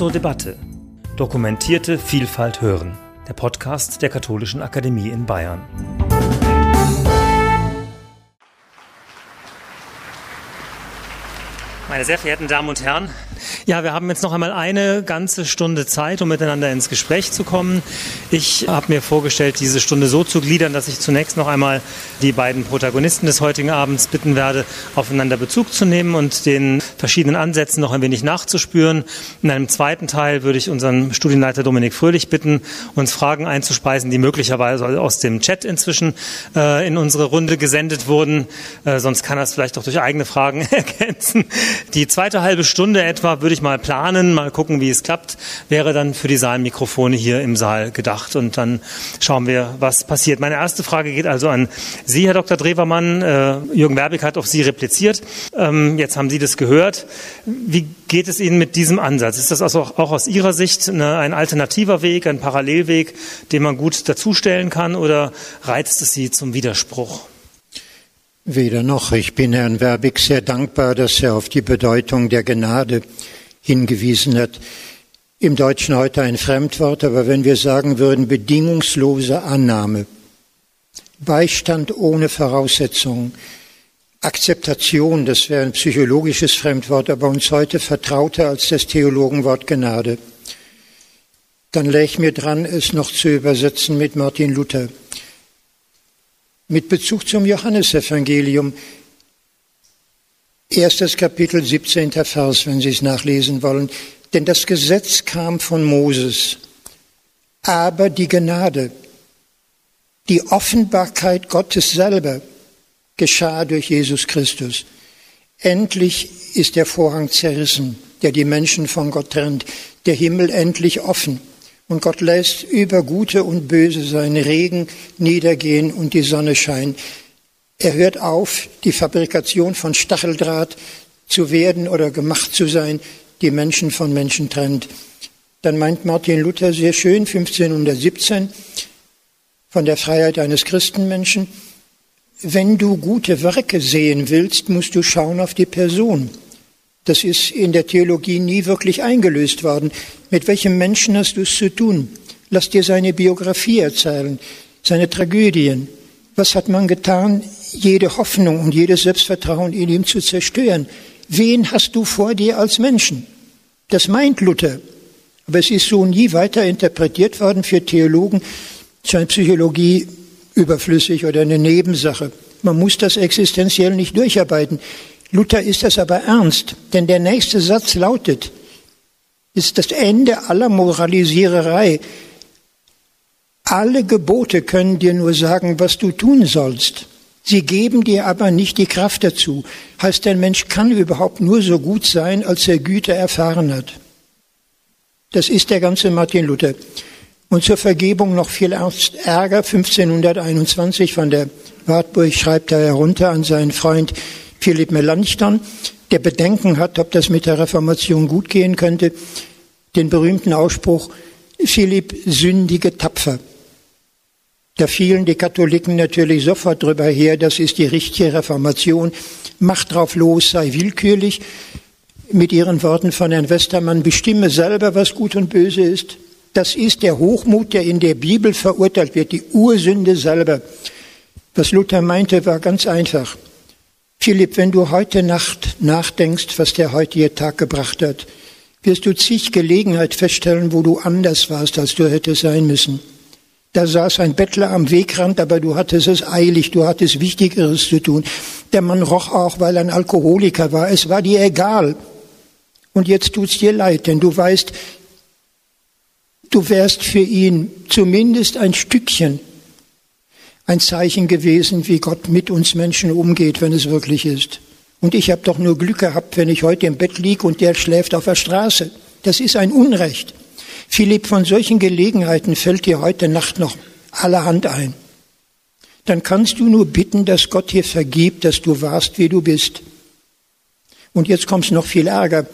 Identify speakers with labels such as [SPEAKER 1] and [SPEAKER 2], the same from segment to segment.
[SPEAKER 1] zur Debatte. Dokumentierte Vielfalt hören. Der Podcast der Katholischen Akademie in Bayern. Meine sehr verehrten Damen und Herren, ja, wir haben jetzt noch einmal eine ganze Stunde Zeit, um miteinander ins Gespräch zu kommen. Ich habe mir vorgestellt, diese Stunde so zu gliedern, dass ich zunächst noch einmal die beiden Protagonisten des heutigen Abends bitten werde, aufeinander Bezug zu nehmen und den verschiedenen Ansätzen noch ein wenig nachzuspüren. In einem zweiten Teil würde ich unseren Studienleiter Dominik Fröhlich bitten, uns Fragen einzuspeisen, die möglicherweise aus dem Chat inzwischen äh, in unsere Runde gesendet wurden. Äh, sonst kann er es vielleicht auch durch eigene Fragen ergänzen. Die zweite halbe Stunde etwa würde ich mal planen, mal gucken, wie es klappt, wäre dann für die Saalmikrofone hier im Saal gedacht. Und dann schauen wir, was passiert. Meine erste Frage geht also an Sie, Herr Dr. Drewermann. Äh, Jürgen Werbig hat auf Sie repliziert. Ähm, jetzt haben Sie das gehört. Wie geht es Ihnen mit diesem Ansatz? Ist das also auch aus Ihrer Sicht eine, ein alternativer Weg, ein Parallelweg, den man gut dazustellen kann oder reizt es Sie zum Widerspruch?
[SPEAKER 2] Weder noch. Ich bin Herrn Werbig sehr dankbar, dass er auf die Bedeutung der Gnade hingewiesen hat. Im Deutschen heute ein Fremdwort, aber wenn wir sagen würden bedingungslose Annahme, Beistand ohne Voraussetzungen, Akzeptation, das wäre ein psychologisches Fremdwort, aber uns heute vertrauter als das Theologenwort Gnade, dann läge mir dran, es noch zu übersetzen mit Martin Luther. Mit Bezug zum Johannesevangelium, erstes Kapitel, 17. Vers, wenn Sie es nachlesen wollen. Denn das Gesetz kam von Moses, aber die Gnade, die Offenbarkeit Gottes selber geschah durch Jesus Christus. Endlich ist der Vorhang zerrissen, der die Menschen von Gott trennt, der Himmel endlich offen. Und Gott lässt über Gute und Böse seinen Regen niedergehen und die Sonne scheinen. Er hört auf, die Fabrikation von Stacheldraht zu werden oder gemacht zu sein, die Menschen von Menschen trennt. Dann meint Martin Luther sehr schön, 1517, von der Freiheit eines Christenmenschen, wenn du gute Werke sehen willst, musst du schauen auf die Person. Das ist in der Theologie nie wirklich eingelöst worden. Mit welchem Menschen hast du es zu tun? Lass dir seine Biografie erzählen, seine Tragödien. Was hat man getan, jede Hoffnung und jedes Selbstvertrauen in ihm zu zerstören? Wen hast du vor dir als Menschen? Das meint Luther. Aber es ist so nie weiter interpretiert worden für Theologen, scheint Psychologie überflüssig oder eine Nebensache. Man muss das existenziell nicht durcharbeiten. Luther ist das aber ernst, denn der nächste Satz lautet, ist das Ende aller Moralisiererei. Alle Gebote können dir nur sagen, was du tun sollst. Sie geben dir aber nicht die Kraft dazu. Heißt, der Mensch kann überhaupt nur so gut sein, als er Güte erfahren hat. Das ist der ganze Martin Luther. Und zur Vergebung noch viel Ärger. 1521 von der Wartburg schreibt er herunter an seinen Freund Philipp Melanchthon, der Bedenken hat, ob das mit der Reformation gut gehen könnte, den berühmten Ausspruch, Philipp sündige tapfer. Da fielen die Katholiken natürlich sofort drüber her, das ist die richtige Reformation, macht drauf los, sei willkürlich. Mit ihren Worten von Herrn Westermann, bestimme selber, was gut und böse ist. Das ist der Hochmut, der in der Bibel verurteilt wird, die Ursünde selber. Was Luther meinte, war ganz einfach. Philipp, wenn du heute Nacht nachdenkst, was der heutige Tag gebracht hat, wirst du zig Gelegenheit feststellen, wo du anders warst, als du hättest sein müssen. Da saß ein Bettler am Wegrand, aber du hattest es eilig, du hattest Wichtigeres zu tun. Der Mann roch auch, weil er ein Alkoholiker war. Es war dir egal. Und jetzt tut's dir leid, denn du weißt, du wärst für ihn zumindest ein Stückchen ein Zeichen gewesen, wie Gott mit uns Menschen umgeht, wenn es wirklich ist. Und ich habe doch nur Glück gehabt, wenn ich heute im Bett liege und der schläft auf der Straße. Das ist ein Unrecht. Philipp, von solchen Gelegenheiten fällt dir heute Nacht noch allerhand ein. Dann kannst du nur bitten, dass Gott dir vergibt, dass du warst, wie du bist. Und jetzt kommt's noch viel Ärger.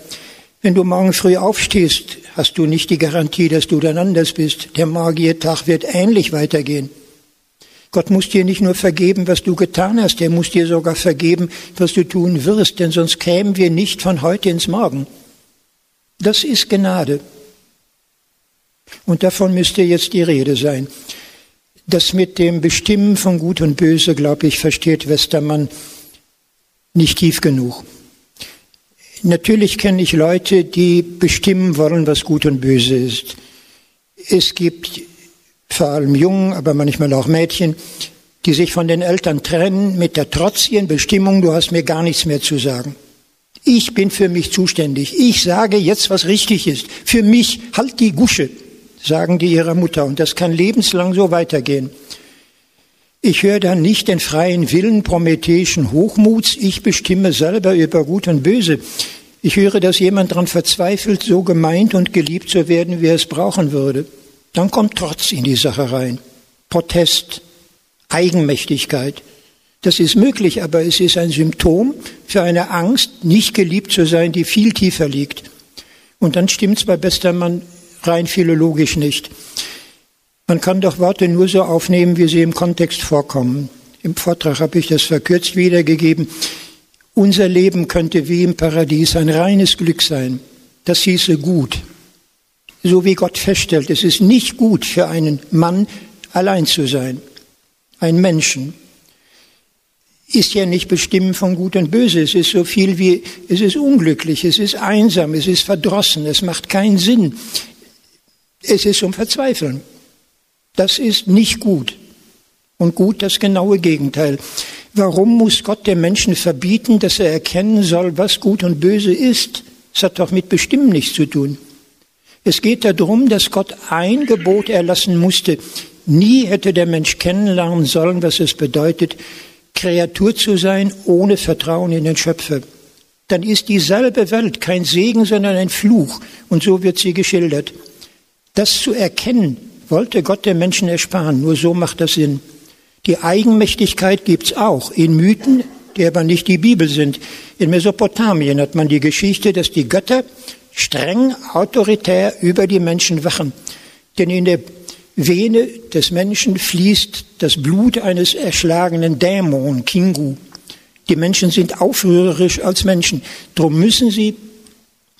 [SPEAKER 2] Wenn du morgen früh aufstehst, hast du nicht die Garantie, dass du dann anders bist. Der Magiertag wird ähnlich weitergehen. Gott muss dir nicht nur vergeben, was du getan hast, er muss dir sogar vergeben, was du tun wirst, denn sonst kämen wir nicht von heute ins Morgen. Das ist Gnade. Und davon müsste jetzt die Rede sein. Das mit dem Bestimmen von Gut und Böse, glaube ich, versteht Westermann nicht tief genug. Natürlich kenne ich Leute, die bestimmen wollen, was gut und böse ist. Es gibt vor allem Jungen, aber manchmal auch Mädchen, die sich von den Eltern trennen mit der trotzigen Bestimmung, du hast mir gar nichts mehr zu sagen. Ich bin für mich zuständig. Ich sage jetzt, was richtig ist. Für mich halt die Gusche, sagen die ihrer Mutter. Und das kann lebenslang so weitergehen. Ich höre dann nicht den freien Willen prometheischen Hochmuts. Ich bestimme selber über Gut und Böse. Ich höre, dass jemand daran verzweifelt, so gemeint und geliebt zu werden, wie er es brauchen würde. Dann kommt Trotz in die Sache rein. Protest, Eigenmächtigkeit. Das ist möglich, aber es ist ein Symptom für eine Angst, nicht geliebt zu sein, die viel tiefer liegt. Und dann stimmt es bei Bestermann rein philologisch nicht. Man kann doch Worte nur so aufnehmen, wie sie im Kontext vorkommen. Im Vortrag habe ich das verkürzt wiedergegeben. Unser Leben könnte wie im Paradies ein reines Glück sein. Das hieße gut. So wie Gott feststellt, es ist nicht gut für einen Mann allein zu sein ein Menschen, ist ja nicht bestimmt von Gut und Böse. Es ist so viel wie, es ist unglücklich, es ist einsam, es ist verdrossen, es macht keinen Sinn. Es ist zum Verzweifeln. Das ist nicht gut. Und gut das genaue Gegenteil. Warum muss Gott dem Menschen verbieten, dass er erkennen soll, was gut und böse ist? Das hat doch mit Bestimmen nichts zu tun. Es geht darum, dass Gott ein Gebot erlassen musste. Nie hätte der Mensch kennenlernen sollen, was es bedeutet, Kreatur zu sein ohne Vertrauen in den Schöpfer. Dann ist dieselbe Welt kein Segen, sondern ein Fluch. Und so wird sie geschildert. Das zu erkennen, wollte Gott den Menschen ersparen. Nur so macht das Sinn. Die Eigenmächtigkeit gibt's auch in Mythen, die aber nicht die Bibel sind. In Mesopotamien hat man die Geschichte, dass die Götter streng autoritär über die Menschen wachen. Denn in der Vene des Menschen fließt das Blut eines erschlagenen Dämon, Kingu. Die Menschen sind aufrührerisch als Menschen. Drum müssen sie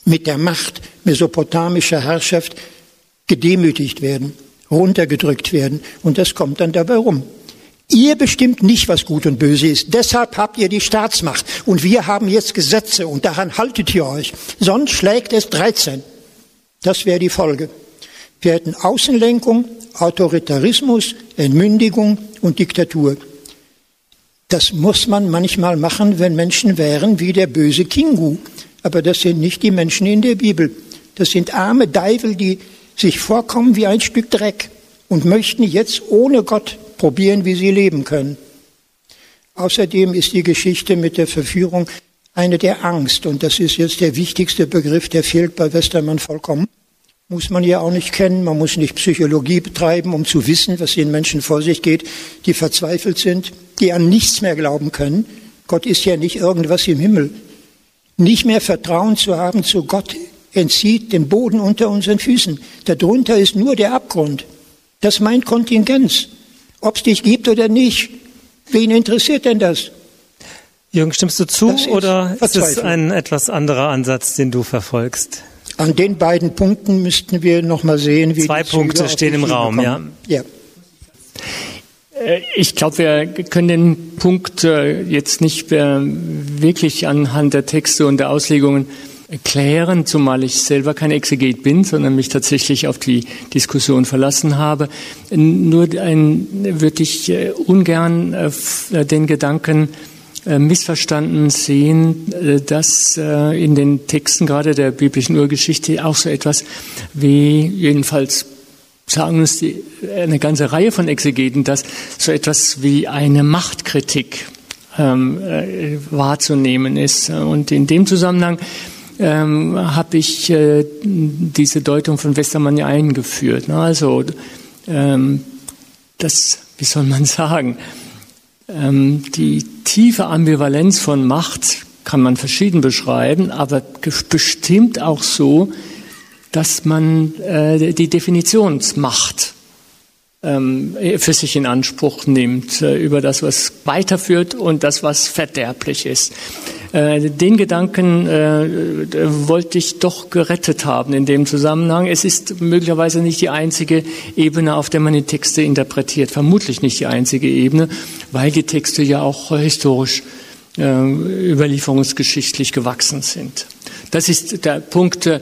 [SPEAKER 2] mit der Macht mesopotamischer Herrschaft gedemütigt werden, runtergedrückt werden. Und das kommt dann dabei rum. Ihr bestimmt nicht, was gut und böse ist. Deshalb habt ihr die Staatsmacht. Und wir haben jetzt Gesetze und daran haltet ihr euch. Sonst schlägt es 13. Das wäre die Folge. Wir hätten Außenlenkung, Autoritarismus, Entmündigung und Diktatur. Das muss man manchmal machen, wenn Menschen wären wie der böse Kingu. Aber das sind nicht die Menschen in der Bibel. Das sind arme Deivel, die sich vorkommen wie ein Stück Dreck und möchten jetzt ohne Gott probieren, wie sie leben können. Außerdem ist die Geschichte mit der Verführung eine der Angst. Und das ist jetzt der wichtigste Begriff, der fehlt bei Westermann vollkommen muss man ja auch nicht kennen. Man muss nicht Psychologie betreiben, um zu wissen, was den Menschen vor sich geht, die verzweifelt sind, die an nichts mehr glauben können. Gott ist ja nicht irgendwas im Himmel. Nicht mehr Vertrauen zu haben zu Gott entzieht den Boden unter unseren Füßen. Darunter ist nur der Abgrund. Das meint Kontingenz. Ob es dich gibt oder nicht. Wen interessiert denn das?
[SPEAKER 1] Jürgen, stimmst du zu oder ist es ein etwas anderer Ansatz, den du verfolgst?
[SPEAKER 2] An den beiden Punkten müssten wir noch mal sehen,
[SPEAKER 1] wie zwei Punkte stehen im Raum, kommen. ja. ja.
[SPEAKER 3] Äh, ich glaube, wir können den Punkt äh, jetzt nicht äh, wirklich anhand der Texte und der Auslegungen erklären, zumal ich selber kein Exeget bin, sondern mich tatsächlich auf die Diskussion verlassen habe. Nur ein, würde ich ungern den Gedanken äh, missverstanden sehen, äh, dass äh, in den Texten gerade der biblischen Urgeschichte auch so etwas wie, jedenfalls sagen uns die, eine ganze Reihe von Exegeten, dass so etwas wie eine Machtkritik ähm, äh, wahrzunehmen ist. Und in dem Zusammenhang ähm, habe ich äh, diese Deutung von Westermann ja eingeführt. Ne? Also ähm, das, wie soll man sagen, ähm, die tiefe Ambivalenz von Macht kann man verschieden beschreiben, aber bestimmt auch so, dass man äh, die Definitionsmacht ähm, für sich in Anspruch nimmt äh, über das, was weiterführt und das, was verderblich ist. Äh, den Gedanken äh, wollte ich doch gerettet haben in dem Zusammenhang. Es ist möglicherweise nicht die einzige Ebene, auf der man die Texte interpretiert. Vermutlich nicht die einzige Ebene, weil die Texte ja auch historisch äh, überlieferungsgeschichtlich gewachsen sind. Das ist der Punkt, äh,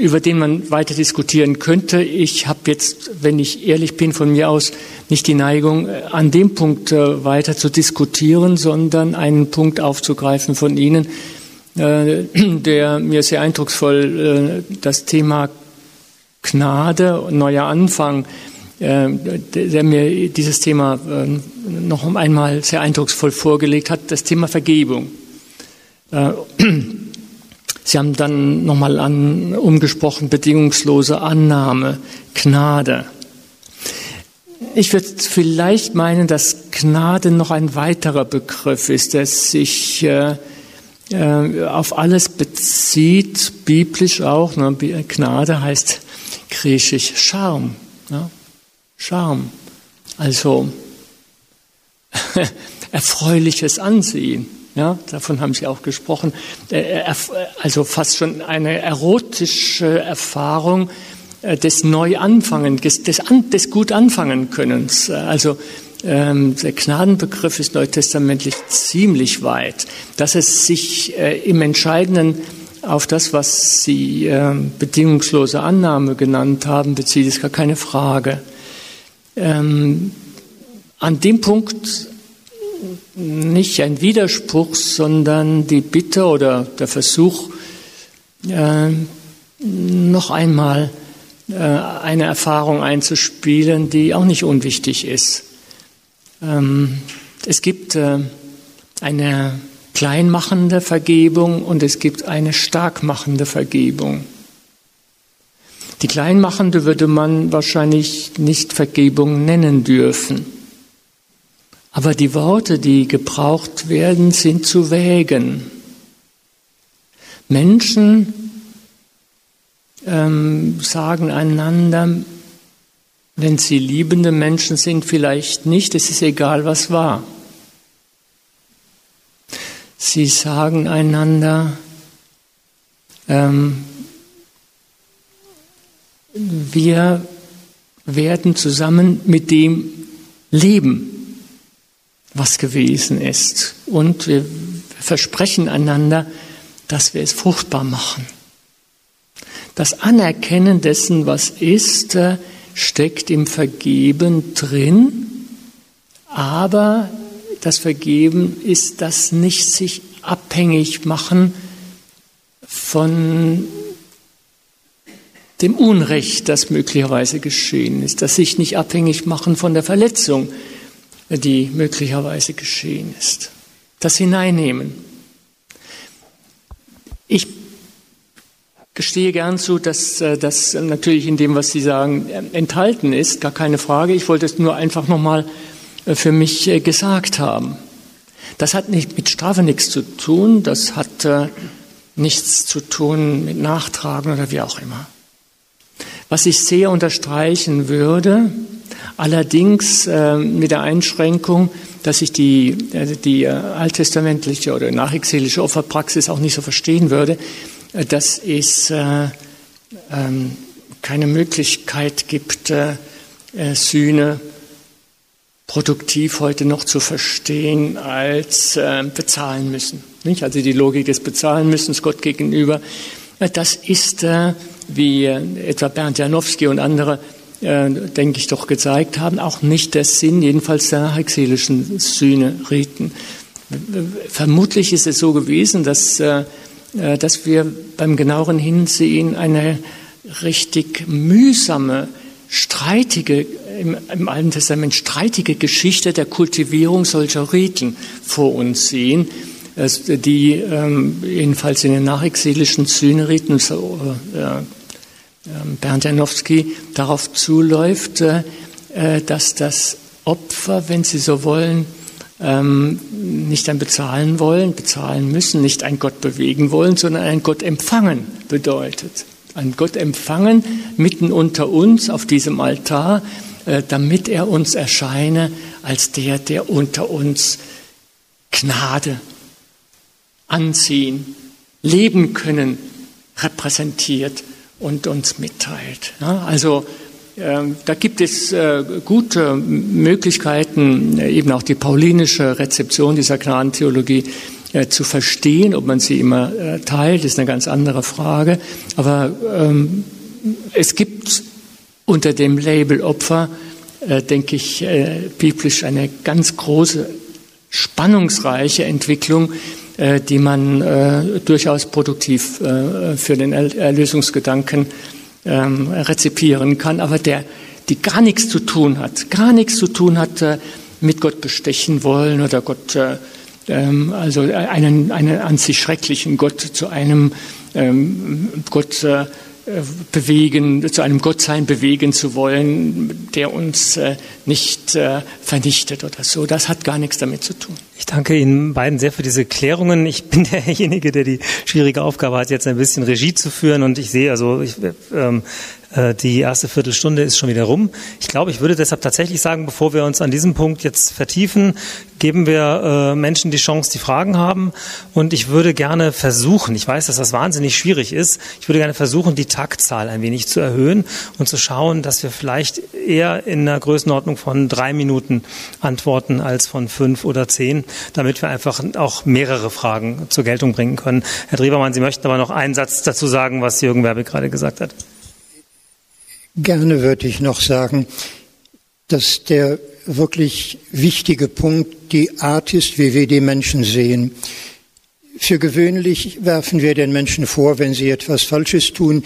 [SPEAKER 3] über den man weiter diskutieren könnte. Ich habe jetzt, wenn ich ehrlich bin, von mir aus nicht die Neigung, äh, an dem Punkt äh, weiter zu diskutieren, sondern einen Punkt aufzugreifen von Ihnen, äh, der mir sehr eindrucksvoll das Thema Gnade, neuer Anfang, der mir dieses Thema noch einmal sehr eindrucksvoll vorgelegt hat, das Thema Vergebung. Sie haben dann nochmal an, umgesprochen, bedingungslose Annahme, Gnade. Ich würde vielleicht meinen, dass Gnade noch ein weiterer Begriff ist, der sich äh, äh, auf alles bezieht, biblisch auch. Ne? Gnade heißt griechisch Charme. Ja? Charme. Also erfreuliches Ansehen. Ja, davon haben Sie auch gesprochen. Äh, äh, also fast schon eine erotische Erfahrung äh, des Neuanfangen, des, des, des gut anfangen Könnens. Also ähm, der Gnadenbegriff ist neutestamentlich ziemlich weit, dass es sich äh, im Entscheidenden auf das, was Sie äh, bedingungslose Annahme genannt haben, bezieht, ist gar keine Frage. Ähm, an dem Punkt nicht ein Widerspruch, sondern die Bitte oder der Versuch, äh, noch einmal äh, eine Erfahrung einzuspielen, die auch nicht unwichtig ist. Ähm, es gibt äh, eine kleinmachende Vergebung und es gibt eine starkmachende Vergebung. Die kleinmachende würde man wahrscheinlich nicht Vergebung nennen dürfen. Aber die Worte, die gebraucht werden, sind zu wägen. Menschen ähm, sagen einander, wenn sie liebende Menschen sind, vielleicht nicht, es ist egal, was war. Sie sagen einander, ähm, wir werden zusammen mit dem leben was gewesen ist. Und wir versprechen einander, dass wir es fruchtbar machen. Das Anerkennen dessen, was ist, äh, steckt im Vergeben drin, aber das Vergeben ist das nicht sich abhängig machen von dem Unrecht, das möglicherweise geschehen ist, das sich nicht abhängig machen von der Verletzung, die möglicherweise geschehen ist. Das hineinnehmen. Ich gestehe gern zu, dass äh, das natürlich in dem, was Sie sagen, äh, enthalten ist, gar keine Frage. Ich wollte es nur einfach nochmal äh, für mich gesagt haben. Das hat nicht mit Strafe nichts zu tun, das hat nichts zu tun mit Nachtragen oder wie auch immer. Was ich sehr unterstreichen würde, Allerdings äh, mit der Einschränkung, dass ich die, äh, die äh, alttestamentliche oder nachexelische Opferpraxis auch nicht so verstehen würde, äh, dass es äh, ähm, keine Möglichkeit gibt, Sühne produktiv heute noch zu verstehen als bezahlen müssen. Nicht? Also die Logik des Bezahlen müssen Gott gegenüber. Das ist, wie etwa Bernd Janowski und andere äh, denke ich, doch gezeigt haben, auch nicht der Sinn, jedenfalls der nachexilischen Sühne-Riten. Vermutlich ist es so gewesen, dass, äh, äh, dass wir beim genaueren Hinsehen eine richtig mühsame, streitige, im, im Alten Testament streitige Geschichte der Kultivierung solcher Riten vor uns sehen, die ähm, jedenfalls in den nachexilischen Sühneriten so, äh, Bernd Janowski darauf zuläuft, äh, äh, dass das Opfer, wenn Sie so wollen, ähm, nicht ein bezahlen wollen, bezahlen müssen, nicht ein Gott bewegen wollen, sondern ein Gott empfangen bedeutet. Ein Gott empfangen mitten unter uns auf diesem Altar, äh, damit er uns erscheine als der, der unter uns Gnade anziehen, leben können, repräsentiert und uns mitteilt. Also ähm, da gibt es äh, gute Möglichkeiten, äh, eben auch die paulinische Rezeption dieser Gnadentheologie äh, zu verstehen. Ob man sie immer teilt, ist eine ganz andere Frage. Aber ähm, es gibt unter dem Label Opfer, denke ich, biblisch eine ganz große, spannungsreiche Entwicklung, die man durchaus produktiv für den Erlösungsgedanken ähm, rezipieren kann, aber der, die gar nichts zu tun hat, gar nichts zu tun hat äh, mit Gott bestechen wollen oder Gott, äh, ähm, also einen, einen an sich schrecklichen Gott zu einem ähm, Gott äh, bewegen, zu einem Gottsein bewegen zu wollen, der uns äh, nicht äh, vernichtet oder so. Das hat gar nichts damit zu tun.
[SPEAKER 1] Ich danke Ihnen beiden sehr für diese Klärungen. Ich bin derjenige, der die schwierige Aufgabe hat, jetzt ein bisschen Regie zu führen und ich sehe, also ich, ähm, äh, die erste Viertelstunde ist schon wieder rum. Ich glaube, ich würde deshalb tatsächlich sagen, bevor wir uns an diesem Punkt jetzt vertiefen, geben wir äh, Menschen die Chance, die Fragen haben. Und ich würde gerne versuchen, ich weiß, dass das wahnsinnig schwierig ist, ich würde gerne versuchen, die Taktzahl ein wenig zu erhöhen und zu schauen, dass wir vielleicht eher in einer Größenordnung von drei Minuten antworten als von fünf oder zehn, damit wir einfach auch mehrere Fragen zur Geltung bringen können. Herr Drewermann, Sie möchten aber noch einen Satz dazu sagen, was Jürgen Werbe gerade gesagt hat.
[SPEAKER 2] Gerne würde ich noch sagen, dass der wirklich wichtige Punkt die Art ist, wie wir die Menschen sehen. Für gewöhnlich werfen wir den Menschen vor, wenn sie etwas Falsches tun,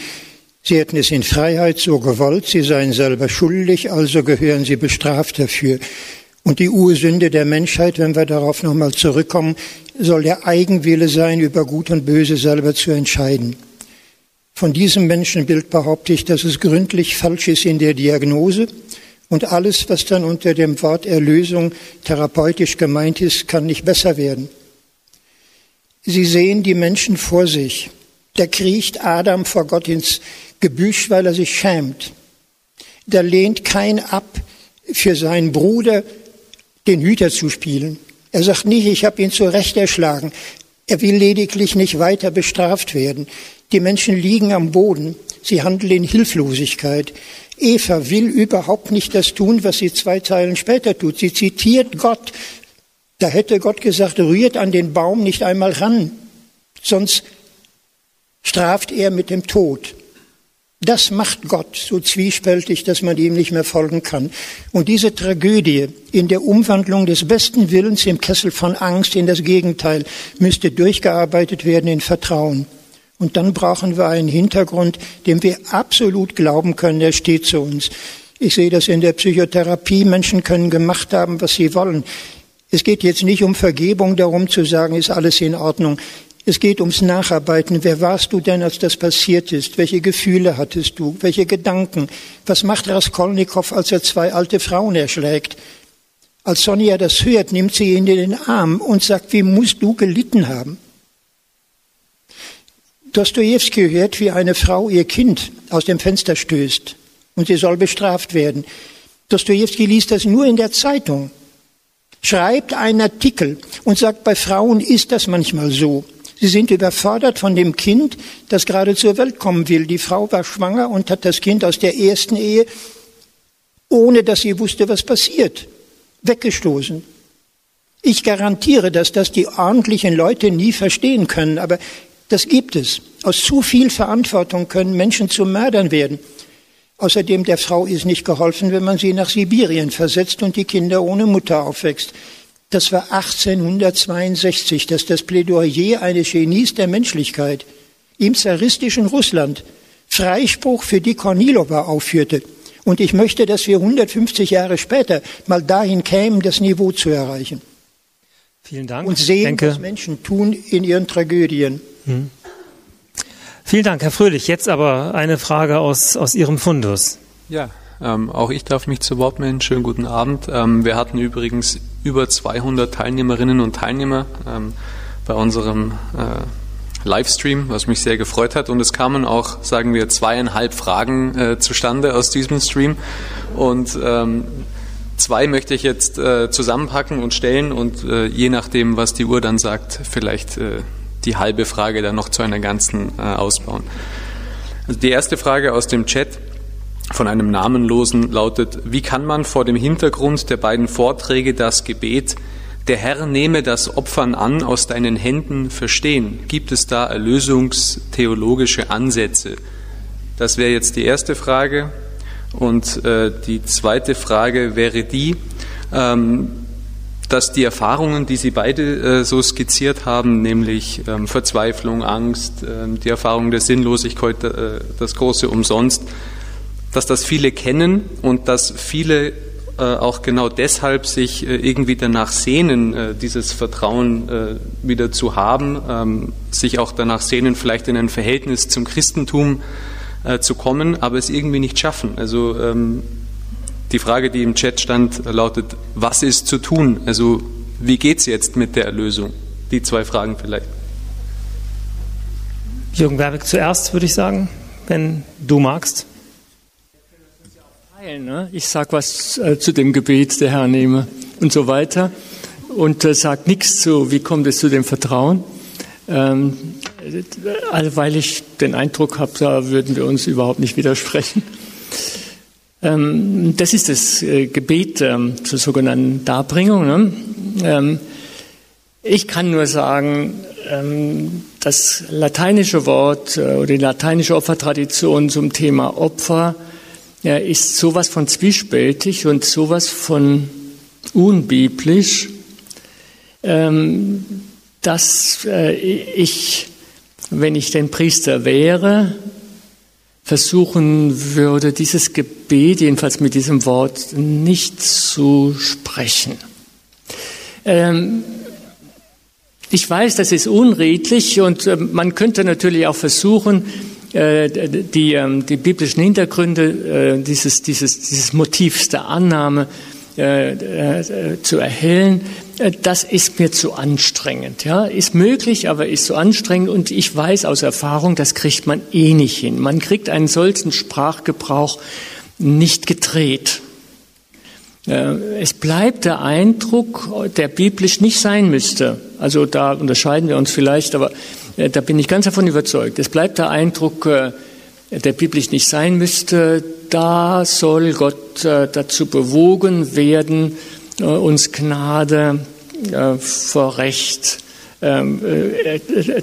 [SPEAKER 2] sie hätten es in Freiheit so gewollt, sie seien selber schuldig, also gehören sie bestraft dafür. Und die Ursünde der Menschheit, wenn wir darauf nochmal zurückkommen, soll der Eigenwille sein, über Gut und Böse selber zu entscheiden. Von diesem Menschenbild behaupte ich, dass es gründlich falsch ist in der Diagnose und alles, was dann unter dem Wort Erlösung therapeutisch gemeint ist, kann nicht besser werden. Sie sehen die Menschen vor sich. Da kriecht Adam vor Gott ins Gebüsch, weil er sich schämt. Da lehnt kein ab, für seinen Bruder den Hüter zu spielen. Er sagt nicht, ich habe ihn zurecht erschlagen. Er will lediglich nicht weiter bestraft werden. Die Menschen liegen am Boden. Sie handeln in Hilflosigkeit. Eva will überhaupt nicht das tun, was sie zwei Zeilen später tut. Sie zitiert Gott. Da hätte Gott gesagt, rührt an den Baum nicht einmal ran, sonst straft er mit dem Tod. Das macht Gott so zwiespältig, dass man ihm nicht mehr folgen kann. Und diese Tragödie in der Umwandlung des besten Willens im Kessel von Angst in das Gegenteil müsste durchgearbeitet werden in Vertrauen. Und dann brauchen wir einen Hintergrund, dem wir absolut glauben können, der steht zu uns. Ich sehe das in der Psychotherapie. Menschen können gemacht haben, was sie wollen. Es geht jetzt nicht um Vergebung, darum zu sagen, ist alles in Ordnung. Es geht ums Nacharbeiten. Wer warst du denn, als das passiert ist? Welche Gefühle hattest du? Welche Gedanken? Was macht Raskolnikow, als er zwei alte Frauen erschlägt? Als Sonja das hört, nimmt sie ihn in den Arm und sagt, wie musst du gelitten haben? Dostoevsky hört, wie eine Frau ihr Kind aus dem Fenster stößt und sie soll bestraft werden. Dostoevsky liest das nur in der Zeitung, schreibt einen Artikel und sagt, bei Frauen ist das manchmal so. Sie sind überfordert von dem Kind, das gerade zur Welt kommen will. Die Frau war schwanger und hat das Kind aus der ersten Ehe, ohne dass sie wusste, was passiert, weggestoßen. Ich garantiere, dass das die ordentlichen Leute nie verstehen können, aber das gibt es. Aus zu viel Verantwortung können Menschen zu Mördern werden. Außerdem der Frau ist nicht geholfen, wenn man sie nach Sibirien versetzt und die Kinder ohne Mutter aufwächst. Das war 1862, das ist das Plädoyer eines Genies der Menschlichkeit im zaristischen Russland Freispruch für die Kornilowa aufführte. Und ich möchte, dass wir 150 Jahre später mal dahin kämen, das Niveau zu erreichen.
[SPEAKER 1] Vielen Dank.
[SPEAKER 2] Und sehen, denke, was Menschen tun in ihren Tragödien. Hm.
[SPEAKER 1] Vielen Dank, Herr Fröhlich. Jetzt aber eine Frage aus, aus Ihrem Fundus.
[SPEAKER 4] Ja, ähm, auch ich darf mich zu Wort melden. Schönen guten Abend. Ähm, wir hatten übrigens über 200 Teilnehmerinnen und Teilnehmer ähm, bei unserem äh, Livestream, was mich sehr gefreut hat. Und es kamen auch, sagen wir, zweieinhalb Fragen äh, zustande aus diesem Stream. Und ähm, zwei möchte ich jetzt äh, zusammenpacken und stellen und äh, je nachdem, was die Uhr dann sagt, vielleicht äh, die halbe Frage dann noch zu einer ganzen äh, ausbauen. Also die erste Frage aus dem Chat von einem Namenlosen lautet, wie kann man vor dem Hintergrund der beiden Vorträge das Gebet der Herr nehme das Opfern an aus deinen Händen verstehen? Gibt es da erlösungstheologische Ansätze? Das wäre jetzt die erste Frage. Und äh, die zweite Frage wäre die, ähm, dass die Erfahrungen, die Sie beide äh, so skizziert haben, nämlich ähm, Verzweiflung, Angst, äh, die Erfahrung der Sinnlosigkeit, äh, das große Umsonst, dass das viele kennen und dass viele äh, auch genau deshalb sich äh, irgendwie danach sehnen, äh, dieses Vertrauen wieder zu haben, ähm, sich auch danach sehnen, vielleicht in ein Verhältnis zum Christentum zu kommen, aber es irgendwie nicht schaffen. Also ähm, die Frage, die im Chat stand, lautet, was ist zu tun? Also wie geht es jetzt mit der Erlösung? Die zwei Fragen vielleicht.
[SPEAKER 1] Jürgen Werbeck zuerst, würde ich sagen, wenn du magst
[SPEAKER 3] teilen. Ne? Ich sage was äh, zu dem Gebet, der Herr nehme und so weiter und äh, sage nichts zu, wie kommt es zu dem Vertrauen. Ähm, weil ich den Eindruck habe, da würden wir uns überhaupt nicht widersprechen. Ähm, das ist das äh, Gebet ähm, zur sogenannten Darbringung. Ne? Ähm, ich kann nur sagen, das lateinische Wort äh, oder die lateinische Opfertradition zum Thema Opfer er ist sowas von zwiespältig und sowas von unbiblisch, dass äh, ich, wenn ich den Priester wäre, versuchen würde, dieses Gebet, jedenfalls mit diesem Wort, nicht zu sprechen. Ähm, ich weiß, das ist unredlich und äh, man könnte natürlich auch versuchen, äh, die, ähm, die biblischen Hintergründe äh, dieses, dieses, dieses Motivs der Annahme äh, zu erhellen, das ist mir zu anstrengend. Ja, ist möglich, aber ist zu anstrengend und ich weiß aus Erfahrung, das kriegt man eh nicht hin. Man kriegt einen solchen Sprachgebrauch nicht gedreht. Es bleibt der Eindruck, der biblisch nicht sein müsste. Also da unterscheiden wir uns vielleicht, aber äh, da bin ich ganz davon überzeugt. Es bleibt der Eindruck, äh, der biblisch nicht sein müsste, da soll Gott äh, dazu bewogen werden, uns Gnade vor Recht ähm,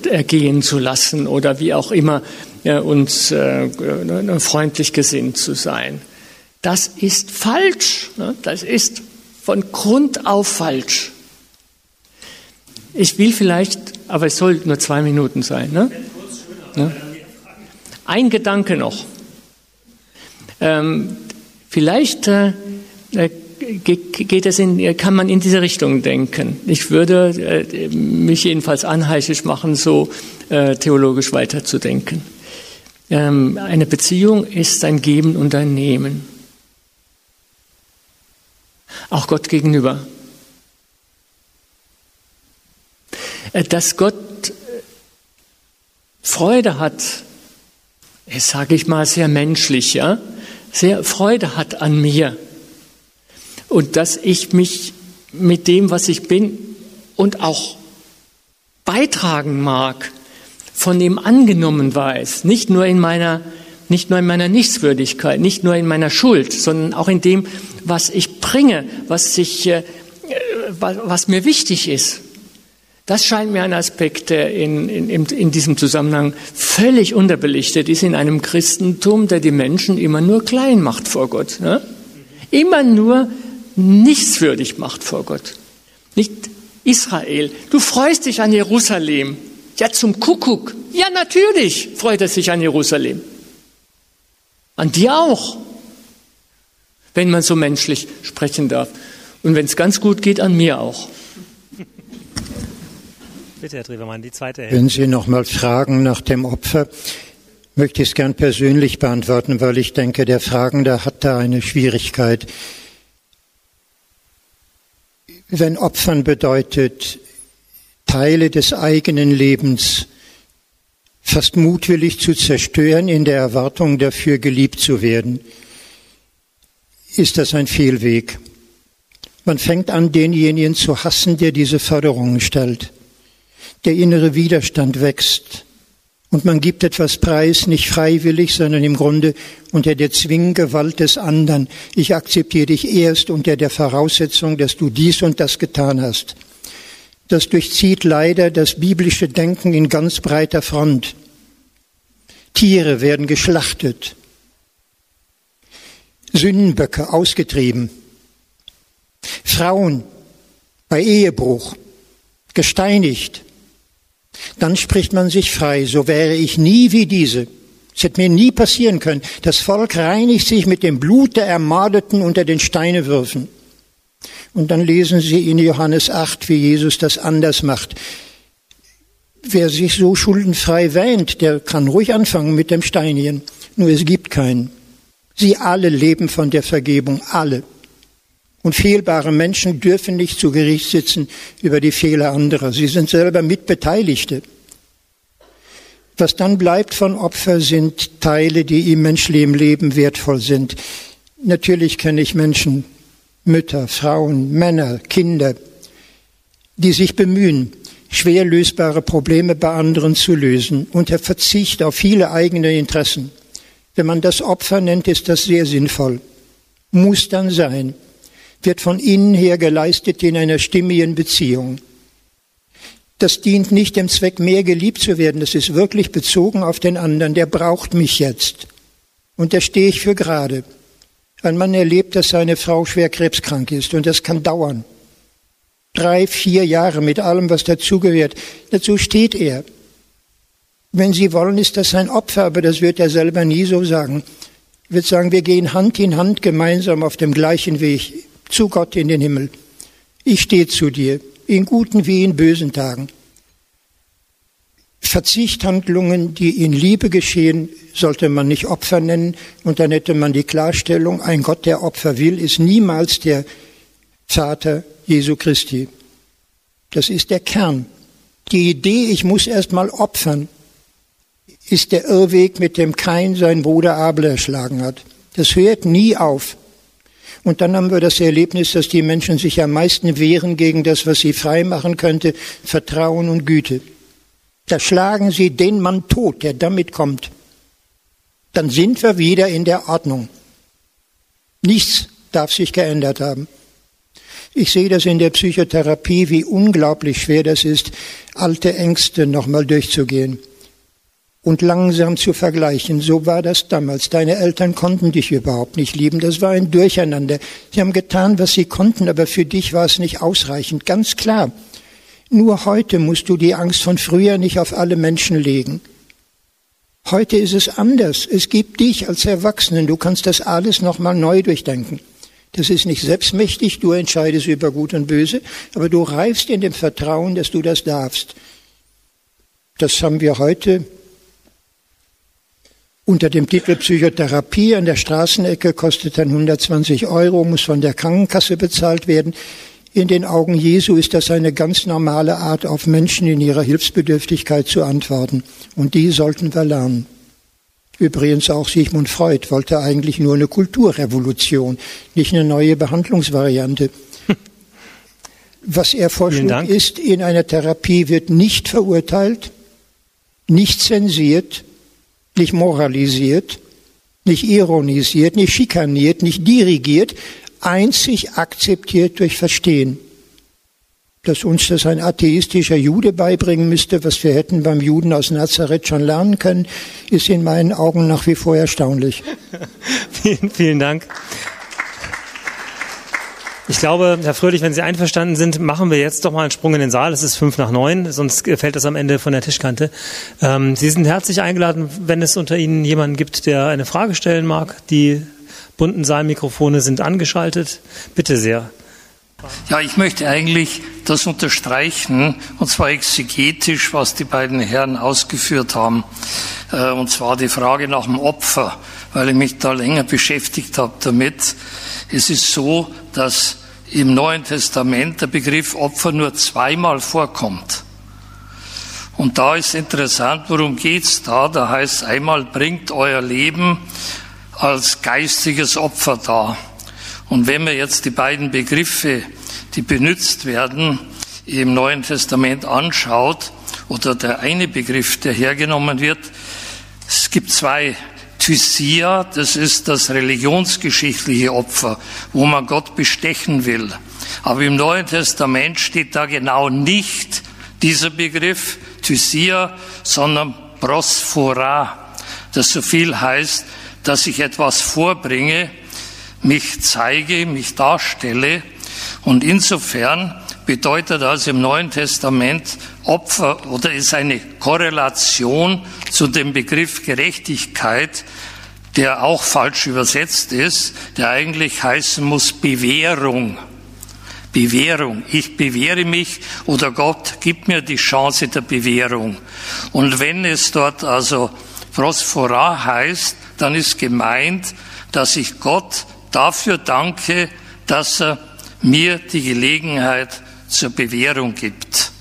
[SPEAKER 3] ergehen zu lassen oder wie auch immer uns freundlich gesinnt zu sein. Das ist falsch. Ne? Das ist von Grund auf falsch. Ich will vielleicht, aber es soll nur zwei Minuten sein. Ne? ne? Ein Gedanke noch. Ähm, vielleicht äh, äh geht es in, kann man in diese Richtung denken. Ich würde äh, mich jedenfalls anheischig machen, so äh, theologisch weiterzudenken. Ähm, eine Beziehung ist ein Geben und ein Nehmen. Auch Gott gegenüber. Äh, dass Gott Freude hat, sage ich mal sehr menschlich, ja, sehr Freude hat an mir und dass ich mich mit dem, was ich bin und auch beitragen mag, von dem angenommen weiß, nicht nur in meiner nicht nur in meiner Nichtswürdigkeit, nicht nur in meiner Schuld, sondern auch in dem, was ich bringe, was, ich, äh, was mir wichtig ist. Das scheint mir ein Aspekt, der in, in, in diesem Zusammenhang völlig unterbelichtet ist in einem Christentum, der die Menschen immer nur klein macht vor Gott. Ne? Immer nur nichtswürdig macht vor Gott. Nicht Israel. Du freust dich an Jerusalem. Ja, zum Kuckuck. Ja, natürlich freut er sich an Jerusalem. An dir auch. Wenn man so menschlich sprechen darf. Und wenn es ganz gut geht, an mir auch.
[SPEAKER 1] Bitte, Herr Drewermann, die zweite Hälfte.
[SPEAKER 2] Wenn Sie noch mal fragen nach dem Opfer, möchte ich es gern persönlich beantworten, weil ich denke, der Fragende hat da eine Schwierigkeit. Wenn Opfern bedeutet, Teile des eigenen Lebens fast mutwillig zu zerstören in der Erwartung dafür geliebt zu werden, ist das ein Fehlweg. Man fängt an, denjenigen zu hassen, der diese Forderungen stellt. Der innere Widerstand wächst. Und man gibt etwas preis, nicht freiwillig, sondern im Grunde unter der Zwinggewalt des anderen. Ich akzeptiere dich erst unter der Voraussetzung, dass du dies und das getan hast. Das durchzieht leider das biblische Denken in ganz breiter Front. Tiere werden geschlachtet, Sündenböcke ausgetrieben, Frauen bei Ehebruch gesteinigt. Dann spricht man sich frei, so wäre ich nie wie diese. Es hätte mir nie passieren können. Das Volk reinigt sich mit dem Blut der Ermordeten unter den Steinewürfen. Und dann lesen Sie in Johannes 8, wie Jesus das anders macht. Wer sich so schuldenfrei wähnt, der kann ruhig anfangen mit dem Steinigen. Nur es gibt keinen. Sie alle leben von der Vergebung, alle. Und fehlbare Menschen dürfen nicht zu Gericht sitzen über die Fehler anderer. Sie sind selber Mitbeteiligte. Was dann bleibt von Opfer sind Teile, die im menschlichen Leben wertvoll sind. Natürlich kenne ich Menschen, Mütter, Frauen, Männer, Kinder, die sich bemühen, schwer lösbare Probleme bei anderen zu lösen unter Verzicht auf viele eigene Interessen. Wenn man das Opfer nennt, ist das sehr sinnvoll. Muss dann sein wird von innen her geleistet in einer stimmigen Beziehung. Das dient nicht dem Zweck, mehr geliebt zu werden. Das ist wirklich bezogen auf den anderen. Der braucht mich jetzt. Und da stehe ich für gerade. Ein Mann erlebt, dass seine Frau schwer krebskrank ist. Und das kann dauern. Drei, vier Jahre mit allem, was dazugehört. Dazu steht er. Wenn Sie wollen, ist das ein Opfer, aber das wird er selber nie so sagen. Er wird sagen, wir gehen Hand in Hand gemeinsam auf dem gleichen Weg zu Gott in den Himmel. Ich stehe zu dir, in guten wie in bösen Tagen. Verzichthandlungen, die in Liebe geschehen, sollte man nicht Opfer nennen. Und dann hätte man die Klarstellung, ein Gott, der Opfer will, ist niemals der Vater Jesu Christi. Das ist der Kern. Die Idee, ich muss erst mal opfern, ist der Irrweg, mit dem Kain seinen Bruder Abel erschlagen hat. Das hört nie auf. Und dann haben wir das Erlebnis, dass die Menschen sich am meisten wehren gegen das, was sie frei machen könnte, Vertrauen und Güte. Da schlagen sie den Mann tot, der damit kommt. Dann sind wir wieder in der Ordnung. Nichts darf sich geändert haben. Ich sehe das in der Psychotherapie, wie unglaublich schwer das ist, alte Ängste nochmal durchzugehen und langsam zu vergleichen. So war das damals. Deine Eltern konnten dich überhaupt nicht lieben. Das war ein Durcheinander. Sie haben getan, was sie konnten, aber für dich war es nicht ausreichend. Ganz klar. Nur heute musst du die Angst von früher nicht auf alle Menschen legen. Heute ist es anders. Es gibt dich als Erwachsenen. Du kannst das alles nochmal neu durchdenken. Das ist nicht selbstmächtig. Du entscheidest über Gut und Böse. Aber du reifst in dem Vertrauen, dass du das darfst. Das haben wir heute unter dem Titel Psychotherapie an der Straßenecke kostet dann 120 Euro, muss von der Krankenkasse bezahlt werden. In den Augen Jesu ist das eine ganz normale Art, auf Menschen in ihrer Hilfsbedürftigkeit zu antworten. Und die sollten wir lernen. Übrigens auch Sigmund Freud wollte eigentlich nur eine Kulturrevolution, nicht eine neue Behandlungsvariante. Was er vorschlug, ist, in einer Therapie wird nicht verurteilt, nicht zensiert, nicht moralisiert, nicht ironisiert, nicht schikaniert, nicht dirigiert, einzig akzeptiert durch Verstehen. Dass uns das ein atheistischer Jude beibringen müsste, was wir hätten beim Juden aus Nazareth schon lernen können, ist in meinen Augen nach wie vor erstaunlich.
[SPEAKER 1] vielen, vielen Dank. Ich glaube, Herr Fröhlich, wenn Sie einverstanden sind, machen wir jetzt doch mal einen Sprung in den Saal. Es ist fünf nach neun, sonst fällt das am Ende von der Tischkante. Ähm, Sie sind herzlich eingeladen, wenn es unter Ihnen jemanden gibt, der eine Frage stellen mag. Die bunten Saalmikrofone sind angeschaltet. Bitte sehr.
[SPEAKER 5] Ja, ich möchte eigentlich das unterstreichen, und zwar exegetisch, was die beiden Herren ausgeführt haben. Äh, und zwar die Frage nach dem Opfer, weil ich mich da länger beschäftigt habe damit. Es ist so, dass im Neuen Testament der Begriff Opfer nur zweimal vorkommt. Und da ist interessant, worum geht's da? Da heißt einmal, bringt euer Leben als geistiges Opfer dar. Und wenn man jetzt die beiden Begriffe, die benutzt werden, im Neuen Testament anschaut oder der eine Begriff, der hergenommen wird. Es gibt zwei. Thysia, das ist das religionsgeschichtliche Opfer, wo man Gott bestechen will. Aber im Neuen Testament steht da genau nicht dieser Begriff Thysia, sondern Prosphora, das so viel heißt, dass ich etwas vorbringe, mich zeige, mich darstelle. Und insofern bedeutet das im Neuen Testament Opfer oder ist eine Korrelation zu dem Begriff Gerechtigkeit, der auch falsch übersetzt ist, der eigentlich heißen muss Bewährung. Bewährung. Ich bewähre mich oder Gott gibt mir die Chance der Bewährung. Und wenn es dort also Prosphora heißt, dann ist gemeint, dass ich Gott dafür danke, dass er mir die Gelegenheit zur Bewährung gibt.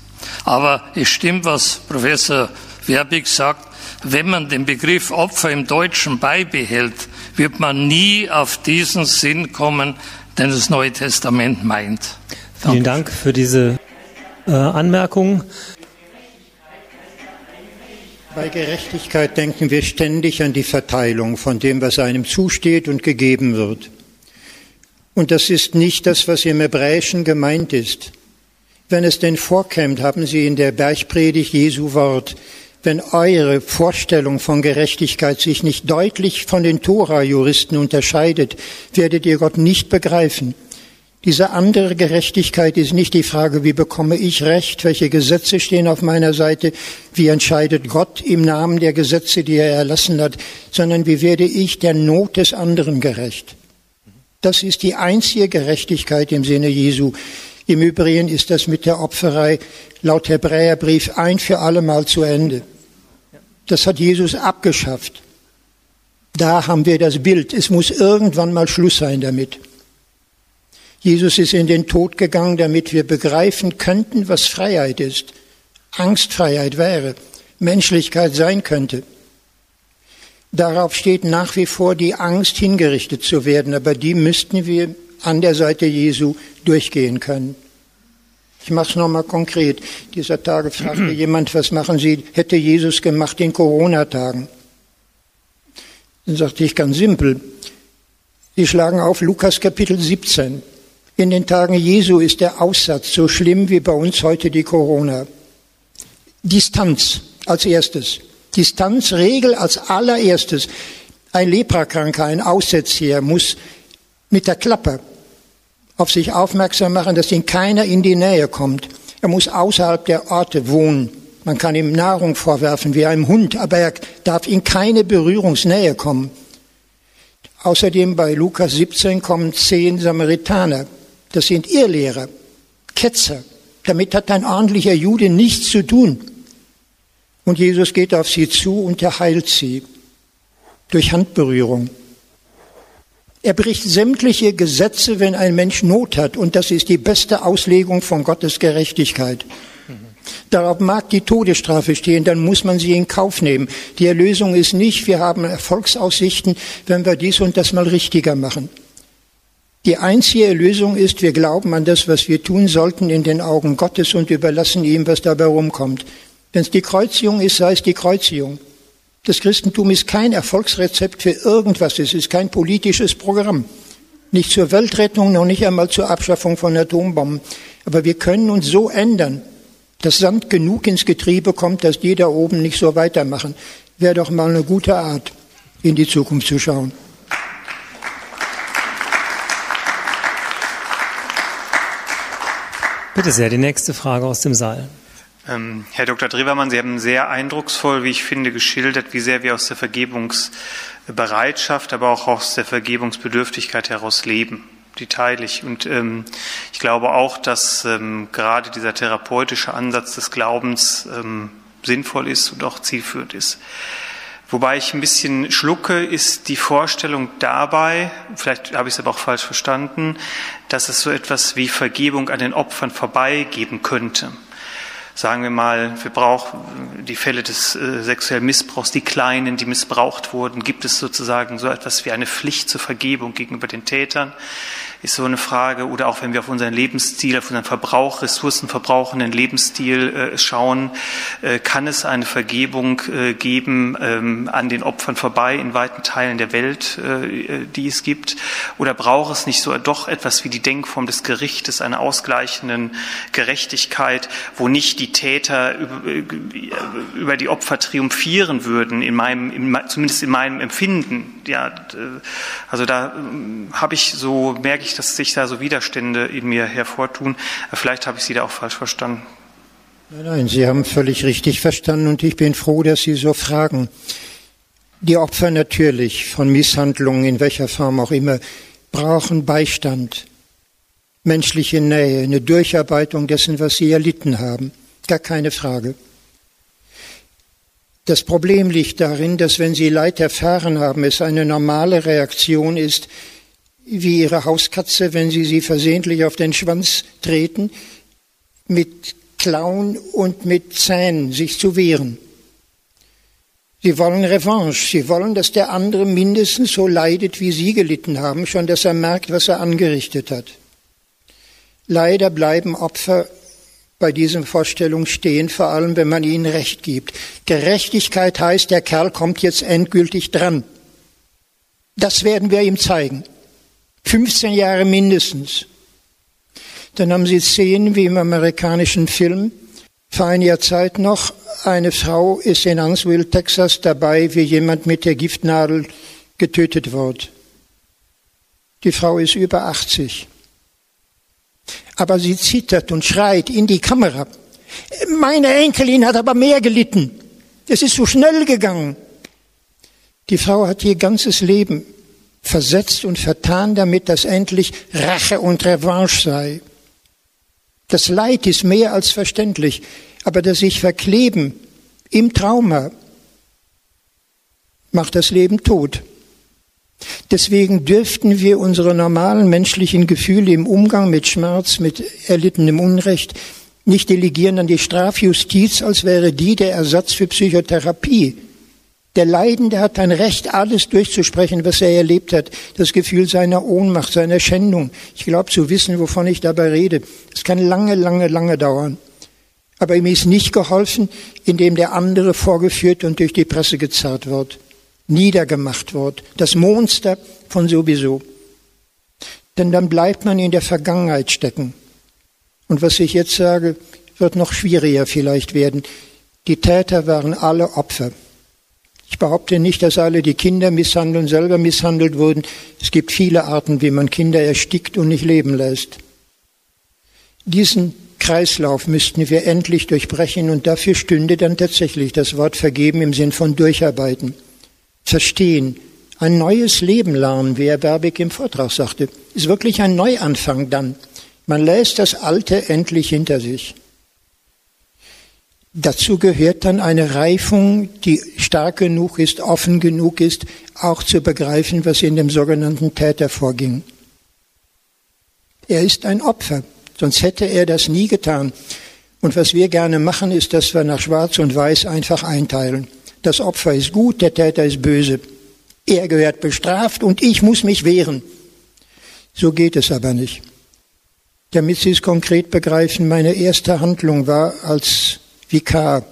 [SPEAKER 5] Aber es stimmt, was Professor Werbig sagt, wenn man den Begriff Opfer im Deutschen beibehält, wird man nie auf diesen Sinn kommen, den das Neue Testament meint.
[SPEAKER 1] Vielen Dank für diese äh, Anmerkung.
[SPEAKER 2] Bei Gerechtigkeit denken wir ständig an die Verteilung von dem, was einem zusteht und gegeben wird. Und das ist nicht das, was im Hebräischen gemeint ist. Wenn es denn vorkämt, haben Sie in der Bergpredigt Jesu Wort, wenn eure Vorstellung von Gerechtigkeit sich nicht deutlich von den Tora-Juristen unterscheidet, werdet ihr Gott nicht begreifen. Diese andere Gerechtigkeit ist nicht die Frage, wie bekomme ich Recht, welche Gesetze stehen auf meiner Seite, wie entscheidet Gott im Namen der Gesetze, die er erlassen hat, sondern wie werde ich der Not des anderen gerecht. Das ist die einzige Gerechtigkeit im Sinne Jesu. Im Übrigen ist das mit der Opferei laut Hebräerbrief ein für allemal zu Ende. Das hat Jesus abgeschafft. Da haben wir das Bild. Es muss irgendwann mal Schluss sein damit. Jesus ist in den Tod gegangen, damit wir begreifen könnten, was Freiheit ist, Angstfreiheit wäre, Menschlichkeit sein könnte. Darauf steht nach wie vor die Angst, hingerichtet zu werden, aber die müssten wir an der Seite Jesu durchgehen können. Ich mache es nochmal konkret. Dieser Tage fragte jemand, was machen Sie, hätte Jesus gemacht in Corona-Tagen? Dann sagte ich ganz simpel, Sie schlagen auf Lukas Kapitel 17. In den Tagen Jesu ist der Aussatz so schlimm wie bei uns heute die Corona. Distanz als erstes. Distanzregel als allererstes. Ein Leprakranker, ein Aussätziger muss mit der Klappe auf sich aufmerksam machen, dass ihm keiner in die Nähe kommt. Er muss außerhalb der Orte wohnen. Man kann ihm Nahrung vorwerfen wie einem Hund, aber er darf in keine Berührungsnähe kommen. Außerdem bei Lukas 17 kommen zehn Samaritaner. Das sind Irrlehrer, Ketzer. Damit hat ein ordentlicher Jude nichts zu tun. Und Jesus geht auf sie zu und er heilt sie durch Handberührung. Er bricht sämtliche Gesetze, wenn ein Mensch Not hat. Und das ist die beste Auslegung von Gottes Gerechtigkeit. Darauf mag die Todesstrafe stehen, dann muss man sie in Kauf nehmen. Die Erlösung ist nicht, wir haben Erfolgsaussichten, wenn wir dies und das mal richtiger machen. Die einzige Erlösung ist, wir glauben an das, was wir tun sollten in den Augen Gottes und überlassen ihm, was dabei rumkommt. Wenn es die Kreuzigung ist, sei es die Kreuzigung. Das Christentum ist kein Erfolgsrezept für irgendwas. Es ist kein politisches Programm. Nicht zur Weltrettung, noch nicht einmal zur Abschaffung von Atombomben. Aber wir können uns so ändern, dass Sand genug ins Getriebe kommt, dass die da oben nicht so weitermachen. Wäre doch mal eine gute Art, in die Zukunft zu schauen.
[SPEAKER 1] Bitte sehr, die nächste Frage aus dem Saal.
[SPEAKER 6] Ähm, Herr Dr. Drewermann, Sie haben sehr eindrucksvoll, wie ich finde, geschildert, wie sehr wir aus der Vergebungsbereitschaft, aber auch aus der Vergebungsbedürftigkeit heraus leben. Die teile ich. Und ähm, ich glaube auch, dass ähm, gerade dieser therapeutische Ansatz des Glaubens ähm, sinnvoll ist und auch zielführend ist. Wobei ich ein bisschen schlucke, ist die Vorstellung dabei, vielleicht habe ich es aber auch falsch verstanden, dass es so etwas wie Vergebung an den Opfern vorbeigeben könnte sagen wir mal, wir brauchen die Fälle des äh, sexuellen Missbrauchs, die Kleinen, die missbraucht wurden, gibt es sozusagen so etwas wie eine Pflicht zur Vergebung gegenüber den Tätern. Ist so eine Frage, oder auch wenn wir auf unseren Lebensstil, auf unseren Verbrauch, ressourcenverbrauchenden Lebensstil äh, schauen, äh, kann es eine Vergebung äh, geben ähm, an den Opfern vorbei in weiten Teilen der Welt, die es gibt? Oder braucht es nicht so doch etwas wie die Denkform des Gerichtes, einer ausgleichenden Gerechtigkeit, wo nicht die Täter über, die Opfer triumphieren würden, in meinem, in, zumindest in meinem Empfinden? Ja, also da ähm, habe ich so, merke ich, dass sich da so Widerstände in mir hervortun. Vielleicht habe ich Sie da auch falsch verstanden.
[SPEAKER 2] Nein, nein, Sie haben völlig richtig verstanden und ich bin froh, dass Sie so fragen. Die Opfer natürlich von Misshandlungen in welcher Form auch immer brauchen Beistand, menschliche Nähe, eine Durcharbeitung dessen, was sie erlitten haben. Gar keine Frage. Das Problem liegt darin, dass wenn sie Leid erfahren haben, es eine normale Reaktion ist, wie ihre Hauskatze, wenn sie sie versehentlich auf den Schwanz treten, mit Klauen und mit Zähnen sich zu wehren. Sie wollen Revanche. Sie wollen, dass der andere mindestens so leidet, wie sie gelitten haben, schon dass er merkt, was er angerichtet hat. Leider bleiben Opfer bei diesen Vorstellungen stehen, vor allem wenn man ihnen Recht gibt. Gerechtigkeit heißt, der Kerl kommt jetzt endgültig dran. Das werden wir ihm zeigen. 15 Jahre mindestens. Dann haben Sie Szenen wie im amerikanischen Film. Vor einiger Zeit noch, eine Frau ist in Huntsville, Texas dabei, wie jemand mit der Giftnadel getötet wird. Die Frau ist über 80. Aber sie zittert und schreit in die Kamera. Meine Enkelin hat aber mehr gelitten. Es ist so schnell gegangen. Die Frau hat ihr ganzes Leben versetzt und vertan, damit das endlich Rache und Revanche sei. Das Leid ist mehr als verständlich, aber das sich verkleben im Trauma macht das Leben tot. Deswegen dürften wir unsere normalen menschlichen Gefühle im Umgang mit Schmerz, mit erlittenem Unrecht nicht delegieren an die Strafjustiz, als wäre die der Ersatz für Psychotherapie. Der Leidende hat ein Recht, alles durchzusprechen, was er erlebt hat. Das Gefühl seiner Ohnmacht, seiner Schändung. Ich glaube zu wissen, wovon ich dabei rede. Das kann lange, lange, lange dauern. Aber ihm ist nicht geholfen, indem der andere vorgeführt und durch die Presse gezerrt wird, niedergemacht wird. Das Monster von sowieso. Denn dann bleibt man in der Vergangenheit stecken. Und was ich jetzt sage, wird noch schwieriger vielleicht werden. Die Täter waren alle Opfer. Ich behaupte nicht, dass alle, die Kinder misshandeln, selber misshandelt wurden. Es gibt viele Arten, wie man Kinder erstickt und nicht leben lässt. Diesen Kreislauf müssten wir endlich durchbrechen und dafür stünde dann tatsächlich das Wort vergeben im Sinn von durcharbeiten, verstehen, ein neues Leben lernen, wie Herr Berbeck im Vortrag sagte, ist wirklich ein Neuanfang dann. Man lässt das Alte endlich hinter sich. Dazu gehört dann eine Reifung, die stark genug ist, offen genug ist, auch zu begreifen, was in dem sogenannten Täter vorging. Er ist ein Opfer, sonst hätte er das nie getan. Und was wir gerne machen, ist, dass wir nach Schwarz und Weiß einfach einteilen. Das Opfer ist gut, der Täter ist böse. Er gehört bestraft und ich muss mich wehren. So geht es aber nicht. Damit Sie es konkret begreifen, meine erste Handlung war, als Vikar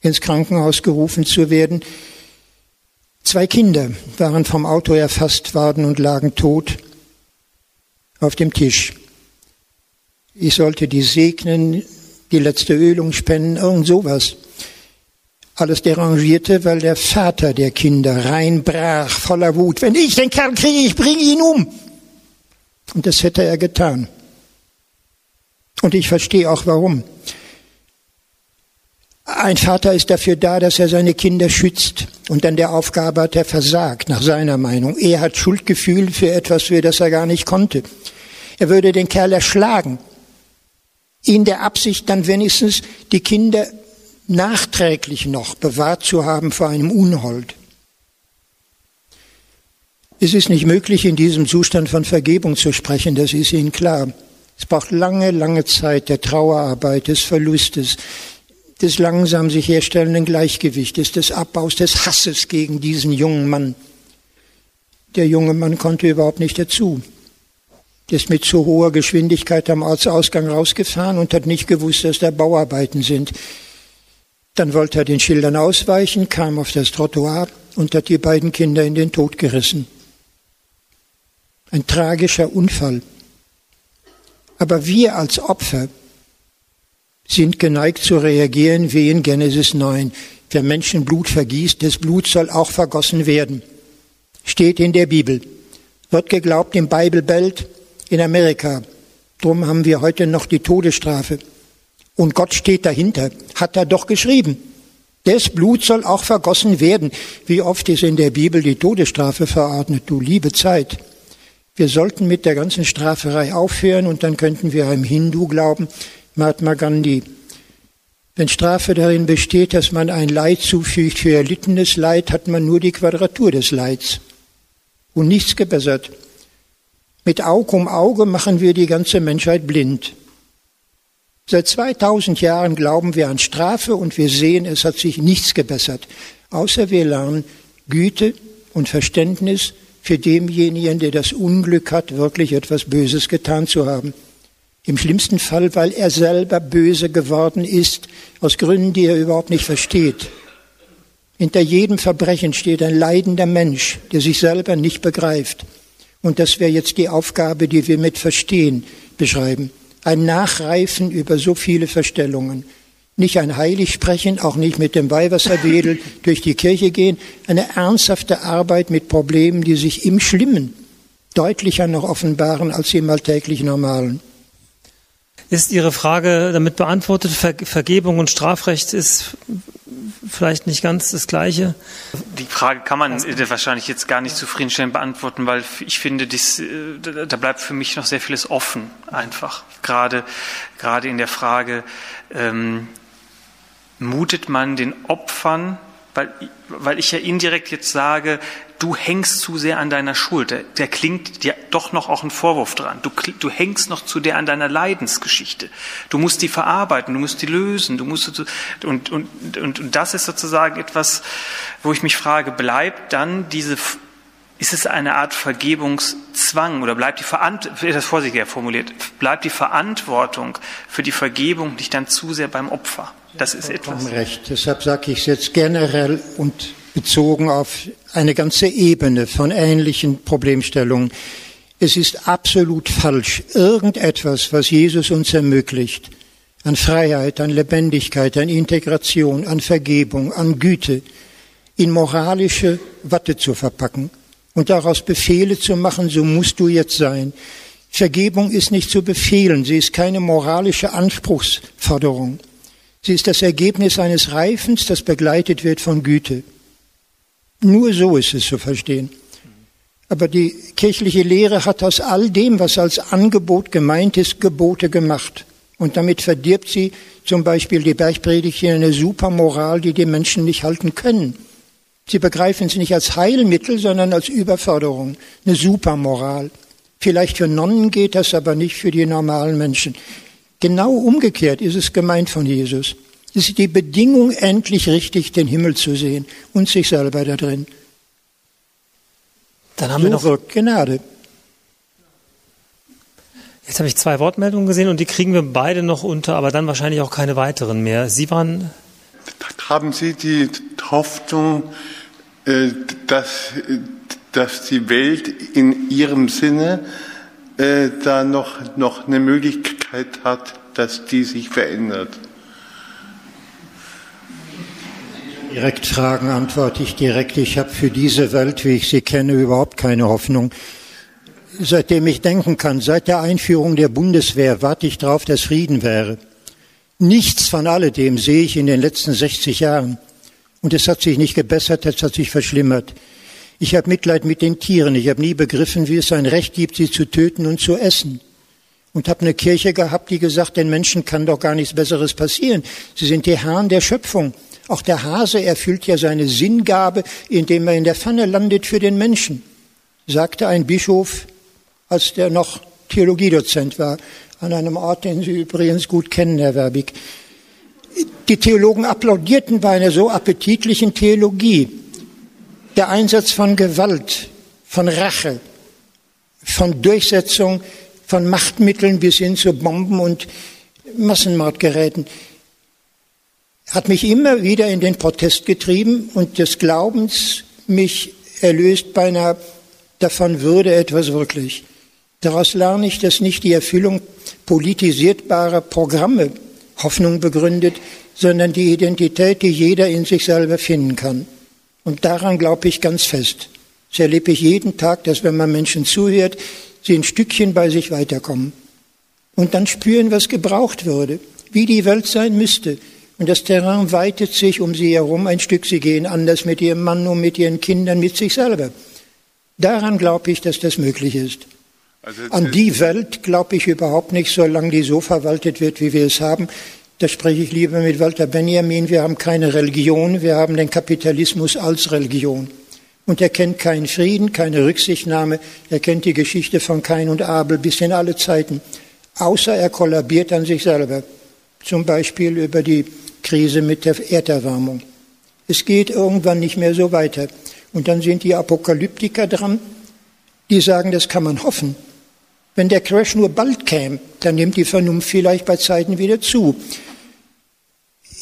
[SPEAKER 2] ins Krankenhaus gerufen zu werden. Zwei Kinder waren vom Auto erfasst worden und lagen tot auf dem Tisch. Ich sollte die segnen, die letzte Ölung spenden, irgend sowas. Alles derangierte, weil der Vater der Kinder reinbrach voller Wut. Wenn ich den Kerl kriege, ich bringe ihn um. Und das hätte er getan. Und ich verstehe auch warum. Ein Vater ist dafür da, dass er seine Kinder schützt und dann der Aufgabe hat er versagt, nach seiner Meinung. Er hat Schuldgefühl für etwas, für das er gar nicht konnte. Er würde den Kerl erschlagen, in der Absicht dann wenigstens die Kinder nachträglich noch bewahrt zu haben vor einem Unhold. Es ist nicht möglich, in diesem Zustand von Vergebung zu sprechen, das ist Ihnen klar. Es braucht lange, lange Zeit der Trauerarbeit, des Verlustes, des langsam sich herstellenden Gleichgewichtes, des Abbaus des Hasses gegen diesen jungen Mann. Der junge Mann konnte überhaupt nicht dazu. Der ist mit zu hoher Geschwindigkeit am Ortsausgang rausgefahren und hat nicht gewusst, dass da Bauarbeiten sind. Dann wollte er den Schildern ausweichen, kam auf das Trottoir und hat die beiden Kinder in den Tod gerissen. Ein tragischer Unfall. Aber wir als Opfer sind geneigt zu reagieren wie in Genesis 9. Wer Menschen Blut vergießt, das Blut soll auch vergossen werden. Steht in der Bibel. Wird geglaubt im Bible Belt in Amerika. Drum haben wir heute noch die Todesstrafe. Und Gott steht dahinter, hat er doch geschrieben. Das Blut soll auch vergossen werden. Wie oft ist in der Bibel die Todesstrafe verordnet, du liebe Zeit. Wir sollten mit der ganzen Straferei aufhören und dann könnten wir einem Hindu glauben, Mahatma Gandhi. Wenn Strafe darin besteht, dass man ein Leid zufügt für erlittenes Leid, hat man nur die Quadratur des Leids und nichts gebessert. Mit Auge um Auge machen wir die ganze Menschheit blind. Seit 2000 Jahren glauben wir an Strafe und wir sehen, es hat sich nichts gebessert, außer wir lernen Güte und Verständnis für denjenigen, der das Unglück hat, wirklich etwas Böses getan zu haben. Im schlimmsten Fall, weil er selber böse geworden ist, aus Gründen, die er überhaupt nicht versteht. Hinter jedem Verbrechen steht ein leidender Mensch, der sich selber nicht begreift. Und das wäre jetzt die Aufgabe, die wir mit Verstehen beschreiben ein Nachreifen über so viele Verstellungen. Nicht ein Heiligsprechen, auch nicht mit dem Weihwasserwedel durch die Kirche gehen, eine ernsthafte Arbeit mit Problemen, die sich im Schlimmen deutlicher noch offenbaren als im alltäglich Normalen.
[SPEAKER 1] Ist Ihre Frage damit beantwortet? Ver Vergebung und Strafrecht ist vielleicht nicht ganz das Gleiche.
[SPEAKER 6] Die Frage kann man wahrscheinlich jetzt gar nicht zufriedenstellend beantworten, weil ich finde, dies, äh, da bleibt für mich noch sehr vieles offen, einfach. Gerade, gerade in der Frage, ähm, mutet man den Opfern weil, weil ich ja indirekt jetzt sage, du hängst zu sehr an deiner Schuld. Der, der klingt dir doch noch auch ein Vorwurf dran. Du, du hängst noch zu der an deiner Leidensgeschichte. Du musst die verarbeiten, du musst die lösen, du musst und, und, und, und das ist sozusagen etwas, wo ich mich frage, bleibt dann diese ist es eine Art Vergebungszwang oder bleibt die Verantwortung, das vorsichtiger formuliert, bleibt die Verantwortung für die Vergebung nicht dann zu sehr beim Opfer? Das ist etwas.
[SPEAKER 2] Recht. Deshalb sage ich es jetzt generell und bezogen auf eine ganze Ebene von ähnlichen Problemstellungen. Es ist absolut falsch, irgendetwas, was Jesus uns ermöglicht, an Freiheit, an Lebendigkeit, an Integration, an Vergebung, an Güte, in moralische Watte zu verpacken und daraus Befehle zu machen, so musst du jetzt sein. Vergebung ist nicht zu befehlen, sie ist keine moralische Anspruchsforderung. Sie ist das Ergebnis eines Reifens, das begleitet wird von Güte. Nur so ist es zu verstehen. Aber die kirchliche Lehre hat aus all dem, was als Angebot gemeint ist, Gebote gemacht. Und damit verdirbt sie zum Beispiel die Bergpredigt in eine Supermoral, die die Menschen nicht halten können. Sie begreifen es nicht als Heilmittel, sondern als Überforderung, eine Supermoral. Vielleicht für Nonnen geht das, aber nicht für die normalen Menschen. Genau umgekehrt ist es gemeint von Jesus. Es ist die Bedingung, endlich richtig den Himmel zu sehen und sich selber da drin.
[SPEAKER 1] Dann haben so wir noch
[SPEAKER 2] wirkt Gnade.
[SPEAKER 1] Jetzt habe ich zwei Wortmeldungen gesehen und die kriegen wir beide noch unter, aber dann wahrscheinlich auch keine weiteren mehr. Sie waren.
[SPEAKER 7] Haben Sie die Hoffnung, äh, dass, dass die Welt in ihrem Sinne äh, da noch, noch eine Möglichkeit hat, dass die sich verändert.
[SPEAKER 2] Direkt Fragen antworte ich direkt. Ich habe für diese Welt, wie ich sie kenne, überhaupt keine Hoffnung. Seitdem ich denken kann, seit der Einführung der Bundeswehr warte ich darauf, dass Frieden wäre. Nichts von alledem sehe ich in den letzten 60 Jahren. Und es hat sich nicht gebessert, es hat sich verschlimmert. Ich habe Mitleid mit den Tieren. Ich habe nie begriffen, wie es ein Recht gibt, sie zu töten und zu essen. Und habe eine Kirche gehabt, die gesagt, den Menschen kann doch gar nichts Besseres passieren. Sie sind die Herren der Schöpfung. Auch der Hase erfüllt ja seine Sinngabe, indem er in der Pfanne landet für den Menschen, sagte ein Bischof, als der noch Theologiedozent war, an einem Ort, den Sie übrigens gut kennen, Herr Werbig. Die Theologen applaudierten bei einer so appetitlichen Theologie. Der Einsatz von Gewalt, von Rache, von Durchsetzung von Machtmitteln bis hin zu Bomben und Massenmordgeräten, hat mich immer wieder in den Protest getrieben und des Glaubens mich erlöst beinahe davon würde etwas wirklich. Daraus lerne ich, dass nicht die Erfüllung politisierbarer Programme Hoffnung begründet, sondern die Identität, die jeder in sich selber finden kann. Und daran glaube ich ganz fest. Das erlebe ich jeden Tag, dass wenn man Menschen zuhört, sie ein Stückchen bei sich weiterkommen. Und dann spüren, was gebraucht würde, wie die Welt sein müsste. Und das Terrain weitet sich um sie herum ein Stück. Sie gehen anders mit ihrem Mann um, mit ihren Kindern, mit sich selber. Daran glaube ich, dass das möglich ist. Also An die Welt glaube ich überhaupt nicht, solange die so verwaltet wird, wie wir es haben. Da spreche ich lieber mit Walter Benjamin. Wir haben keine Religion, wir haben den Kapitalismus als Religion. Und er kennt keinen Frieden, keine Rücksichtnahme. Er kennt die Geschichte von Kain und Abel bis in alle Zeiten. Außer er kollabiert an sich selber. Zum Beispiel über die Krise mit der Erderwärmung. Es geht irgendwann nicht mehr so weiter. Und dann sind die Apokalyptiker dran, die sagen, das kann man hoffen. Wenn der Crash nur bald käme, dann nimmt die Vernunft vielleicht bei Zeiten wieder zu.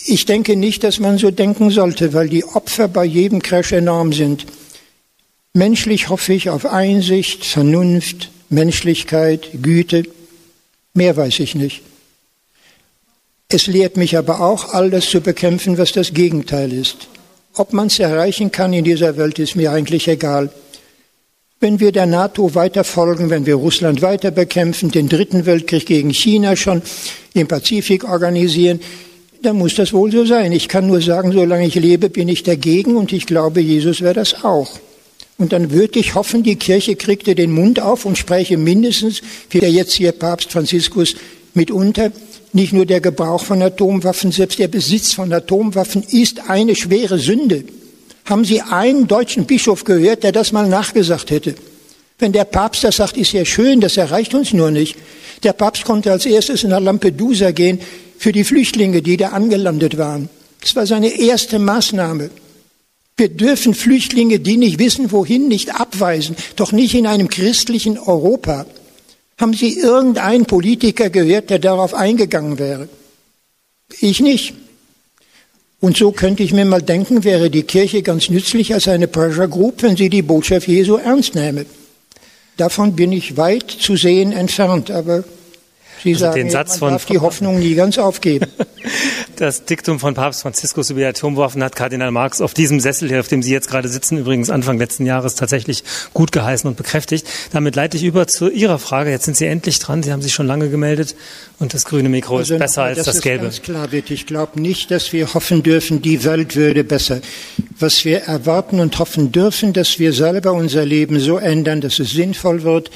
[SPEAKER 2] Ich denke nicht, dass man so denken sollte, weil die Opfer bei jedem Crash enorm sind. Menschlich hoffe ich auf Einsicht, Vernunft, Menschlichkeit, Güte. Mehr weiß ich nicht. Es lehrt mich aber auch, all das zu bekämpfen, was das Gegenteil ist. Ob man es erreichen kann in dieser Welt, ist mir eigentlich egal. Wenn wir der NATO weiter folgen, wenn wir Russland weiter bekämpfen, den dritten Weltkrieg gegen China schon im Pazifik organisieren, dann muss das wohl so sein. Ich kann nur sagen, solange ich lebe, bin ich dagegen und ich glaube, Jesus wäre das auch. Und dann würde ich hoffen, die Kirche kriegte den Mund auf und spräche mindestens, wie der jetzt hier Papst Franziskus mitunter, nicht nur der Gebrauch von Atomwaffen, selbst der Besitz von Atomwaffen ist eine schwere Sünde. Haben Sie einen deutschen Bischof gehört, der das mal nachgesagt hätte? Wenn der Papst das sagt, ist ja schön, das erreicht uns nur nicht. Der Papst konnte als erstes nach Lampedusa gehen für die Flüchtlinge, die da angelandet waren. Das war seine erste Maßnahme. Wir dürfen Flüchtlinge, die nicht wissen, wohin, nicht abweisen, doch nicht in einem christlichen Europa. Haben Sie irgendeinen Politiker gehört, der darauf eingegangen wäre? Ich nicht. Und so könnte ich mir mal denken, wäre die Kirche ganz nützlich als eine Pressure Group, wenn sie die Botschaft Jesu ernst nähme. Davon bin ich weit zu sehen entfernt, aber Sie also sagen,
[SPEAKER 1] den Satz
[SPEAKER 2] man
[SPEAKER 1] von
[SPEAKER 2] darf die Hoffnung nie ganz aufgeben.
[SPEAKER 1] Das Diktum von Papst Franziskus über die Atomwaffen hat Kardinal Marx auf diesem Sessel hier, auf dem Sie jetzt gerade sitzen, übrigens Anfang letzten Jahres tatsächlich gut geheißen und bekräftigt. Damit leite ich über zu Ihrer Frage. Jetzt sind Sie endlich dran. Sie haben sich schon lange gemeldet und das grüne Mikro also ist besser als das, das gelbe.
[SPEAKER 2] Ganz klar wird. Ich glaube nicht, dass wir hoffen dürfen, die Welt würde besser. Was wir erwarten und hoffen dürfen, dass wir selber unser Leben so ändern, dass es sinnvoll wird,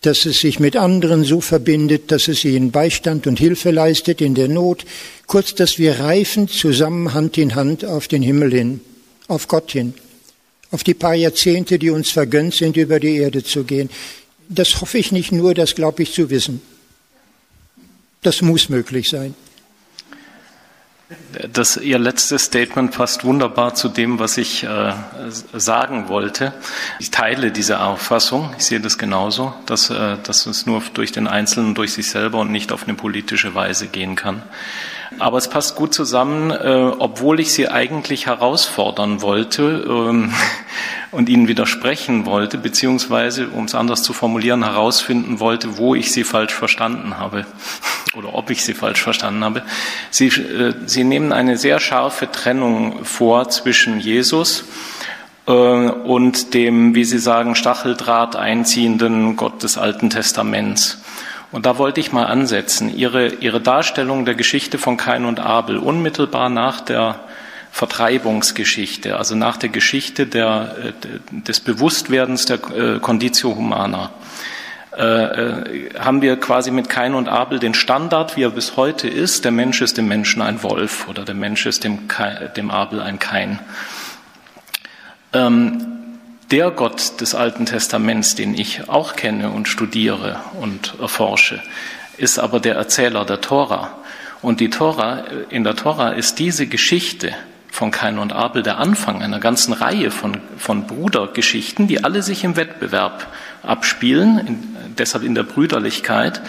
[SPEAKER 2] dass es sich mit anderen so verbindet, dass es ihnen Beistand und Hilfe leistet in der Not, kurz, dass wir reifen zusammen Hand in Hand auf den Himmel hin, auf Gott hin, auf die paar Jahrzehnte, die uns vergönnt sind, über die Erde zu gehen. Das hoffe ich nicht nur, das glaube ich zu wissen. Das muss möglich sein.
[SPEAKER 8] Das, Ihr letztes Statement passt wunderbar zu dem, was ich äh, sagen wollte. Ich teile diese Auffassung. Ich sehe das genauso, dass, äh, dass es nur durch den Einzelnen, durch sich selber und nicht auf eine politische Weise gehen kann. Aber es passt gut zusammen, äh, obwohl ich Sie eigentlich herausfordern wollte ähm, und Ihnen widersprechen wollte, beziehungsweise, um es anders zu formulieren, herausfinden wollte, wo ich Sie falsch verstanden habe oder ob ich Sie falsch verstanden habe. Sie, äh, Sie nehmen eine sehr scharfe Trennung vor zwischen Jesus äh, und dem, wie Sie sagen, Stacheldraht einziehenden Gott des Alten Testaments. Und da wollte ich mal ansetzen. Ihre, Ihre Darstellung der Geschichte von Kain und Abel, unmittelbar nach der Vertreibungsgeschichte, also nach der Geschichte der, äh, des Bewusstwerdens der äh, Conditio Humana, äh, haben wir quasi mit Kain und Abel den Standard, wie er bis heute ist. Der Mensch ist dem Menschen ein Wolf oder der Mensch ist dem, dem Abel ein Kain. Ähm, der Gott des Alten Testaments, den ich auch kenne und studiere und erforsche, ist aber der Erzähler der Tora. Und die Tora, in der Tora ist diese Geschichte von Kain und Abel der Anfang einer ganzen Reihe von, von Brudergeschichten, die alle sich im Wettbewerb abspielen, in, deshalb in der Brüderlichkeit.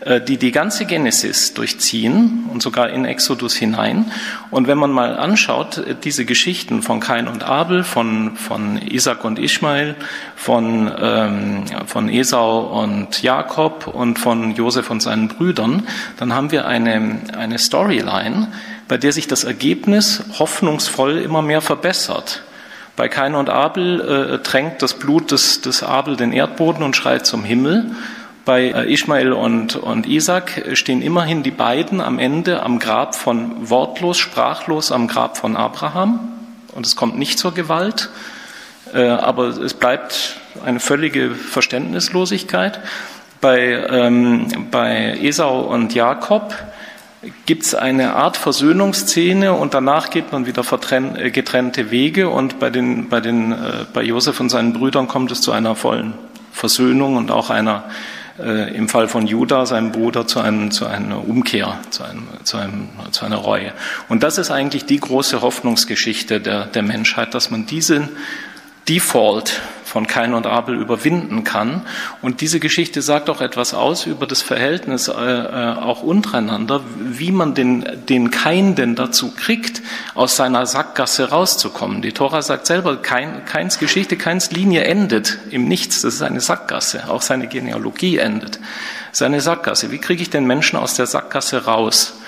[SPEAKER 8] Äh, die die ganze Genesis durchziehen und sogar in Exodus hinein. Und wenn man mal anschaut, äh, diese Geschichten von Kain und Abel, von, von Isaac und Ishmael, von, ähm, von Esau und Jakob und von Josef und seinen Brüdern, dann haben wir eine, eine Storyline, bei der sich das Ergebnis hoffnungsvoll immer mehr verbessert. Bei Kain und Abel äh, tränkt das Blut des, des Abel den Erdboden und schreit zum Himmel. Bei äh, Ismael und, und Isaac stehen immerhin die beiden am Ende am Grab von wortlos, sprachlos am Grab von Abraham. Und es kommt nicht zur Gewalt, äh, aber es bleibt eine völlige Verständnislosigkeit. Bei, ähm, bei Esau und Jakob gibt es eine Art Versöhnungsszene und danach geht man wieder äh, getrennte Wege und bei, den, bei, den, bei Josef und seinen Brüdern kommt es zu einer vollen Versöhnung und auch einer äh, im Fall von Judah, seinem Bruder, zu, einem, zu einer Umkehr, zu, einem, zu, einem, zu einer Reue. Und das ist eigentlich die große Hoffnungsgeschichte der, der Menschheit, dass man diesen Default von Kain und Abel überwinden kann. Und diese Geschichte sagt auch etwas aus über das Verhältnis äh, äh, auch untereinander, wie man den, den Kain denn dazu kriegt, aus seiner Sackgasse rauszukommen. Die Tora sagt selber, Kain, Kains Geschichte, Kains Linie endet im Nichts. Das ist eine Sackgasse. Auch seine Genealogie endet. Seine Sackgasse. Wie kriege ich den Menschen aus der Sackgasse raus?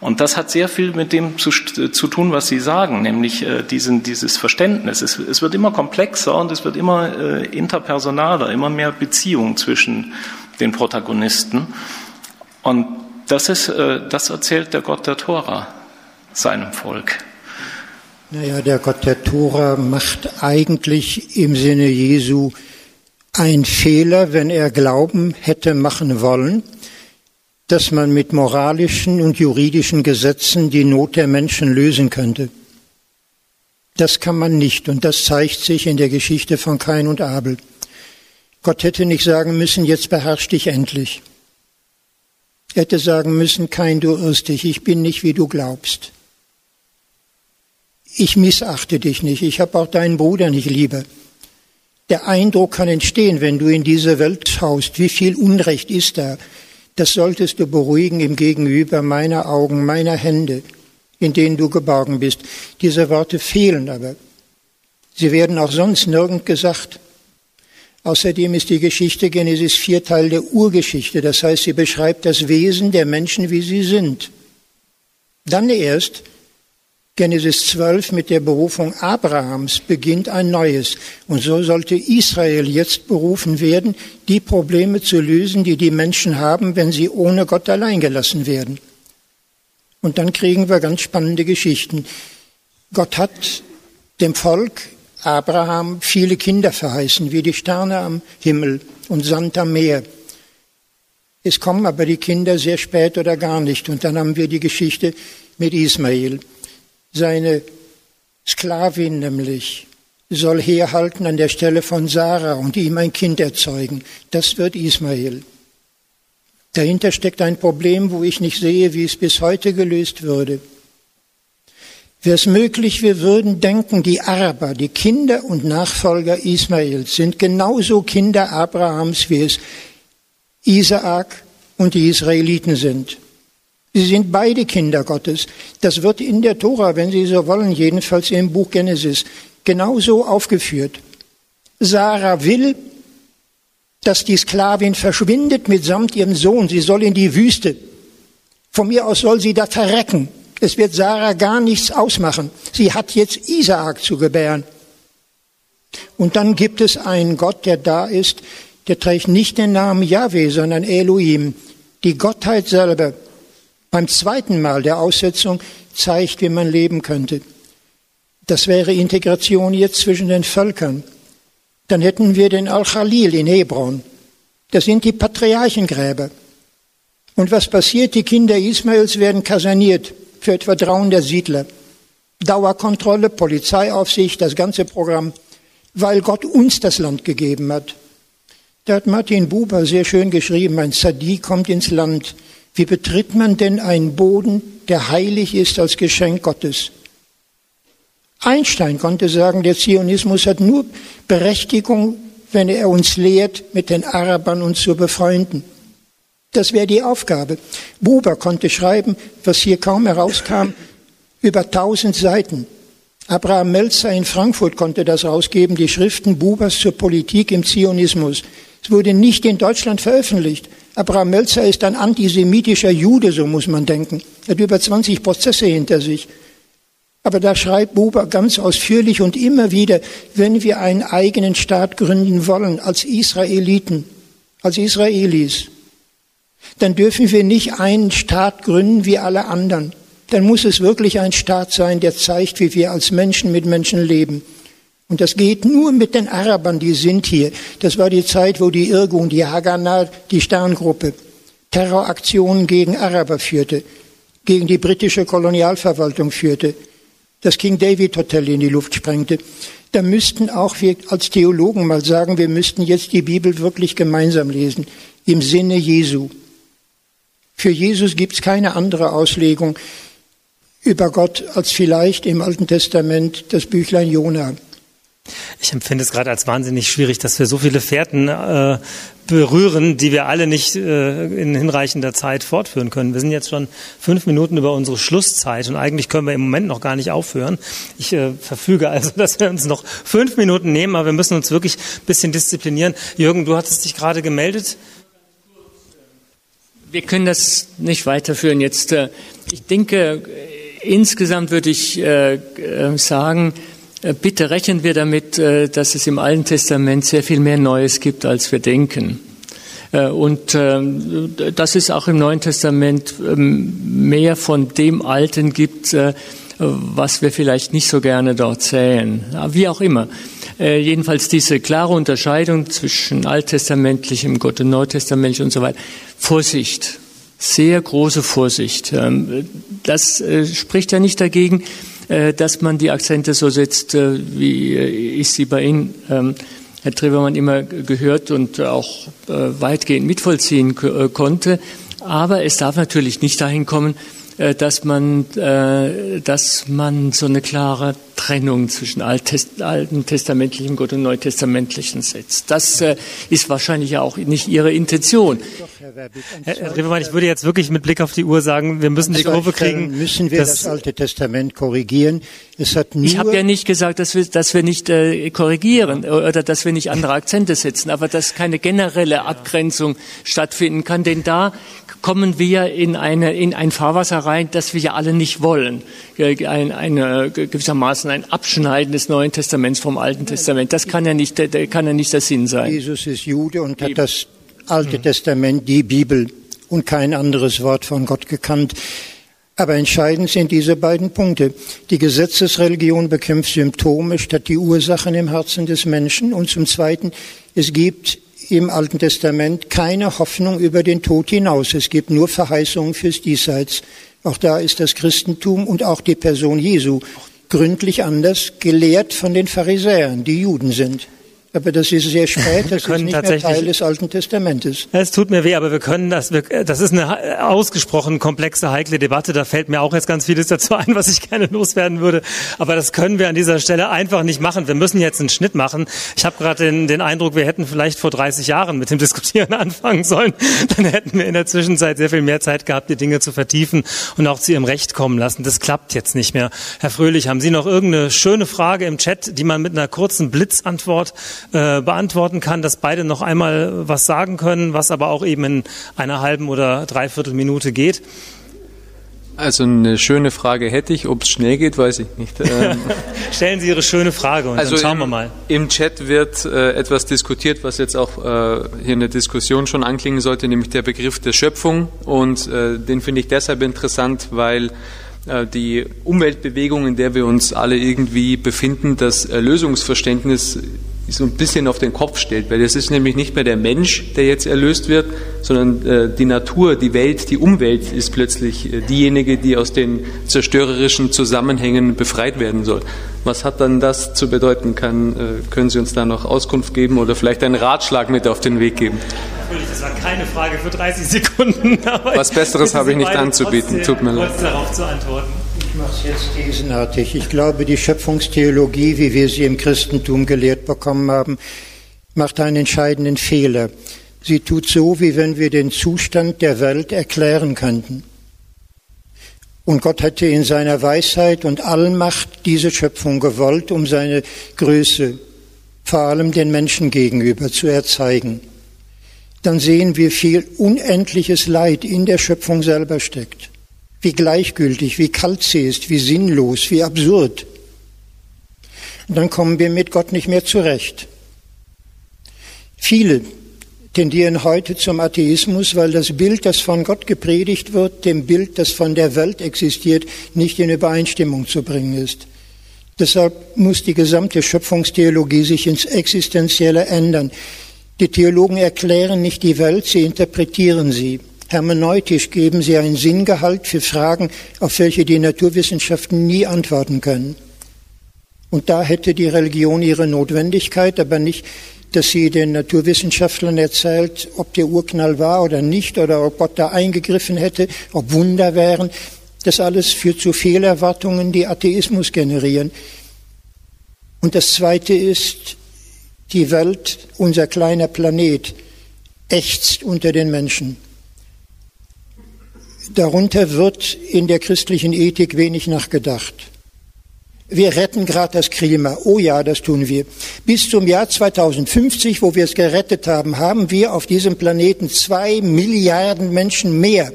[SPEAKER 8] Und das hat sehr viel mit dem zu, zu tun, was Sie sagen, nämlich äh, diesen, dieses Verständnis. Es, es, wird immer komplexer und es wird immer äh, interpersonaler, immer mehr Beziehung zwischen den Protagonisten. Und das, ist, äh, das erzählt der Gott der Tora seinem Volk.
[SPEAKER 2] Naja, der Gott der Tora macht eigentlich im Sinne Jesu einen Fehler, wenn er Glauben hätte machen wollen dass man mit moralischen und juridischen Gesetzen die Not der Menschen lösen könnte. Das kann man nicht und das zeigt sich in der Geschichte von Kain und Abel. Gott hätte nicht sagen müssen, jetzt beherrsch dich endlich. Er hätte sagen müssen, Kain, du irrst dich, ich bin nicht, wie du glaubst. Ich missachte dich nicht, ich habe auch deinen Bruder nicht lieber. Der Eindruck kann entstehen, wenn du in diese Welt schaust, wie viel Unrecht ist da, das solltest du beruhigen im Gegenüber meiner Augen, meiner Hände, in denen du geborgen bist. Diese Worte fehlen aber. Sie werden auch sonst nirgend gesagt. Außerdem ist die Geschichte Genesis 4 Teil der Urgeschichte, das heißt, sie beschreibt das Wesen der Menschen, wie sie sind. Dann erst Genesis 12 mit der Berufung Abrahams beginnt ein neues. Und so sollte Israel jetzt berufen werden, die Probleme zu lösen, die die Menschen haben, wenn sie ohne Gott allein gelassen werden. Und dann kriegen wir ganz spannende Geschichten. Gott hat dem Volk Abraham viele Kinder verheißen, wie die Sterne am Himmel und Sand am Meer. Es kommen aber die Kinder sehr spät oder gar nicht. Und dann haben wir die Geschichte mit Ismael. Seine Sklavin nämlich soll herhalten an der Stelle von Sarah und ihm ein Kind erzeugen. Das wird Ismael. Dahinter steckt ein Problem, wo ich nicht sehe, wie es bis heute gelöst würde. Wäre es möglich, wir würden denken, die Araber, die Kinder und Nachfolger Ismaels sind genauso Kinder Abrahams, wie es Isaak und die Israeliten sind. Sie sind beide Kinder Gottes. Das wird in der Tora, wenn Sie so wollen, jedenfalls im Buch Genesis, genauso aufgeführt. Sarah will, dass die Sklavin verschwindet mitsamt ihrem Sohn. Sie soll in die Wüste. Von mir aus soll sie da verrecken. Es wird Sarah gar nichts ausmachen. Sie hat jetzt Isaak zu gebären. Und dann gibt es einen Gott, der da ist, der trägt nicht den Namen Yahweh, sondern Elohim, die Gottheit selber beim zweiten Mal der Aussetzung zeigt, wie man leben könnte. Das wäre Integration jetzt zwischen den Völkern. Dann hätten wir den Al-Khalil in Hebron. Das sind die Patriarchengräber. Und was passiert? Die Kinder Ismaels werden kaserniert für etwa 300 Siedler. Dauerkontrolle, Polizeiaufsicht, das ganze Programm, weil Gott uns das Land gegeben hat. Da hat Martin Buber sehr schön geschrieben, ein Sadi kommt ins Land, wie betritt man denn einen Boden, der heilig ist als Geschenk Gottes? Einstein konnte sagen, der Zionismus hat nur Berechtigung, wenn er uns lehrt, mit den Arabern uns zu befreunden. Das wäre die Aufgabe. Buber konnte schreiben, was hier kaum herauskam, über tausend Seiten. Abraham Melzer in Frankfurt konnte das rausgeben, die Schriften Bubers zur Politik im Zionismus. Es wurde nicht in Deutschland veröffentlicht. Abraham Melzer ist ein antisemitischer Jude, so muss man denken. Er hat über 20 Prozesse hinter sich. Aber da schreibt Buber ganz ausführlich und immer wieder, wenn wir einen eigenen Staat gründen wollen, als Israeliten, als Israelis, dann dürfen wir nicht einen Staat gründen wie alle anderen. Dann muss es wirklich ein Staat sein, der zeigt, wie wir als Menschen mit Menschen leben. Und das geht nur mit den Arabern, die sind hier. Das war die Zeit, wo die Irgun, die Haganah, die Sterngruppe Terroraktionen gegen Araber führte, gegen die britische Kolonialverwaltung führte das King David Hotel in die Luft sprengte. Da müssten auch wir als Theologen mal sagen, wir müssten jetzt die Bibel wirklich gemeinsam lesen, im Sinne Jesu. Für Jesus gibt es keine andere Auslegung über Gott als vielleicht im Alten Testament das Büchlein Jona.
[SPEAKER 1] Ich empfinde es gerade als wahnsinnig schwierig, dass wir so viele Fährten äh, berühren, die wir alle nicht äh, in hinreichender Zeit fortführen können. Wir sind jetzt schon fünf Minuten über unsere Schlusszeit und eigentlich können wir im Moment noch gar nicht aufhören. Ich äh, verfüge also, dass wir uns noch fünf Minuten nehmen, aber wir müssen uns wirklich ein bisschen disziplinieren. Jürgen, du hattest dich gerade gemeldet.
[SPEAKER 3] Wir können das nicht weiterführen jetzt. Äh, ich denke, insgesamt würde ich äh, äh, sagen, äh, bitte rechnen wir damit, äh, dass es im Alten Testament sehr viel mehr Neues gibt, als wir denken. Äh, und ähm, dass es auch im Neuen Testament ähm, mehr von dem Alten gibt, was wir vielleicht nicht so gerne dort sehen. Wie auch immer. Jedenfalls diese klare Unterscheidung zwischen alttestamentlichem Gott und neutestamentlich und so weiter. Vorsicht. Sehr große Vorsicht. Ähm, das spricht ja nicht dagegen, äh, dass man die Akzente so setzt, äh, wie ich sie bei Ihnen, ähm, Herr Trebermann, immer gehört und auch äh, weitgehend mitvollziehen konnte. Aber es darf natürlich nicht dahin kommen, äh, dass man, äh, dass man so eine klare Trennung zwischen alten testamentlichen Gott und neutestamentlichen setzt. Das äh, ist wahrscheinlich auch nicht Ihre Intention.
[SPEAKER 1] Herr, Rebermann, ich würde jetzt wirklich mit Blick auf die Uhr sagen, wir müssen die Kurve kriegen.
[SPEAKER 2] Müssen wir das, das Alte Testament korrigieren?
[SPEAKER 3] Es hat nur ich habe ja nicht gesagt, dass wir, dass wir nicht äh, korrigieren oder dass wir nicht andere Akzente setzen, aber dass keine generelle Abgrenzung stattfinden kann, denn da kommen wir in, eine, in ein Fahrwasser rein, das wir ja alle nicht wollen. Ein, eine, gewissermaßen ein Abschneiden des Neuen Testaments vom Alten Testament. Das kann ja nicht, kann ja nicht der Sinn sein.
[SPEAKER 2] Jesus ist Jude und hat das Alte mhm. Testament, die Bibel und kein anderes Wort von Gott gekannt. Aber entscheidend sind diese beiden Punkte. Die Gesetzesreligion bekämpft Symptome statt die Ursachen im Herzen des Menschen. Und zum Zweiten, es gibt im Alten Testament keine Hoffnung über den Tod hinaus. Es gibt nur Verheißungen fürs Diesseits. Auch da ist das Christentum und auch die Person Jesu gründlich anders gelehrt von den Pharisäern, die Juden sind. Aber das ist sehr spät, das ist nicht mehr Teil des Alten Testamentes.
[SPEAKER 1] Es tut mir weh, aber wir können das, wir, das ist eine ausgesprochen komplexe, heikle Debatte. Da fällt mir auch jetzt ganz vieles dazu ein, was ich gerne loswerden würde. Aber das können wir an dieser Stelle einfach nicht machen. Wir müssen jetzt einen Schnitt machen. Ich habe gerade den, den Eindruck, wir hätten vielleicht vor 30 Jahren mit dem Diskutieren anfangen sollen. Dann hätten wir in der Zwischenzeit sehr viel mehr Zeit gehabt, die Dinge zu vertiefen und auch zu ihrem Recht kommen lassen. Das klappt jetzt nicht mehr. Herr Fröhlich, haben Sie noch irgendeine schöne Frage im Chat, die man mit einer kurzen Blitzantwort äh, beantworten kann, dass beide noch einmal was sagen können, was aber auch eben in einer halben oder dreiviertel Minute geht.
[SPEAKER 4] Also eine schöne Frage hätte ich, ob es schnell geht, weiß ich nicht.
[SPEAKER 1] Ähm, Stellen Sie Ihre schöne Frage und also dann schauen
[SPEAKER 4] im,
[SPEAKER 1] wir mal.
[SPEAKER 4] Im Chat wird äh, etwas diskutiert, was jetzt auch äh, hier in der Diskussion schon anklingen sollte, nämlich der Begriff der Schöpfung. Und äh, den finde ich deshalb interessant, weil äh, die Umweltbewegung, in der wir uns alle irgendwie befinden, das Erlösungsverständnis so ein bisschen auf den Kopf stellt, weil es ist nämlich nicht mehr der Mensch, der jetzt erlöst wird, sondern äh, die Natur, die Welt, die Umwelt ist plötzlich äh, diejenige, die aus den zerstörerischen Zusammenhängen befreit werden soll. Was hat dann das zu bedeuten? Kann, äh, können Sie uns da noch Auskunft geben oder vielleicht einen Ratschlag mit auf den Weg geben?
[SPEAKER 1] Natürlich, das war keine Frage für 30 Sekunden.
[SPEAKER 4] Was Besseres habe ich nicht anzubieten. Tut mir leid.
[SPEAKER 1] darauf zu antworten.
[SPEAKER 2] Ich mache es jetzt thesenartig. Ich glaube, die Schöpfungstheologie, wie wir sie im Christentum gelehrt bekommen haben, macht einen entscheidenden Fehler. Sie tut so, wie wenn wir den Zustand der Welt erklären könnten. Und Gott hätte in seiner Weisheit und Allmacht diese Schöpfung gewollt, um seine Größe vor allem den Menschen gegenüber zu erzeigen. Dann sehen wir viel unendliches Leid in der Schöpfung selber steckt. Wie gleichgültig, wie kalt sie ist, wie sinnlos, wie absurd. Und dann kommen wir mit Gott nicht mehr zurecht. Viele tendieren heute zum Atheismus, weil das Bild, das von Gott gepredigt wird, dem Bild, das von der Welt existiert, nicht in Übereinstimmung zu bringen ist. Deshalb muss die gesamte Schöpfungstheologie sich ins Existenzielle ändern. Die Theologen erklären nicht die Welt, sie interpretieren sie. Hermeneutisch geben sie einen Sinngehalt für Fragen, auf welche die Naturwissenschaften nie antworten können. Und da hätte die Religion ihre Notwendigkeit, aber nicht dass sie den Naturwissenschaftlern erzählt, ob der Urknall war oder nicht, oder ob Gott da eingegriffen hätte, ob Wunder wären. Das alles führt zu Fehlerwartungen, die Atheismus generieren. Und das Zweite ist, die Welt, unser kleiner Planet, ächzt unter den Menschen. Darunter wird in der christlichen Ethik wenig nachgedacht. Wir retten gerade das Klima. Oh ja, das tun wir. Bis zum Jahr 2050, wo wir es gerettet haben, haben wir auf diesem Planeten zwei Milliarden Menschen mehr.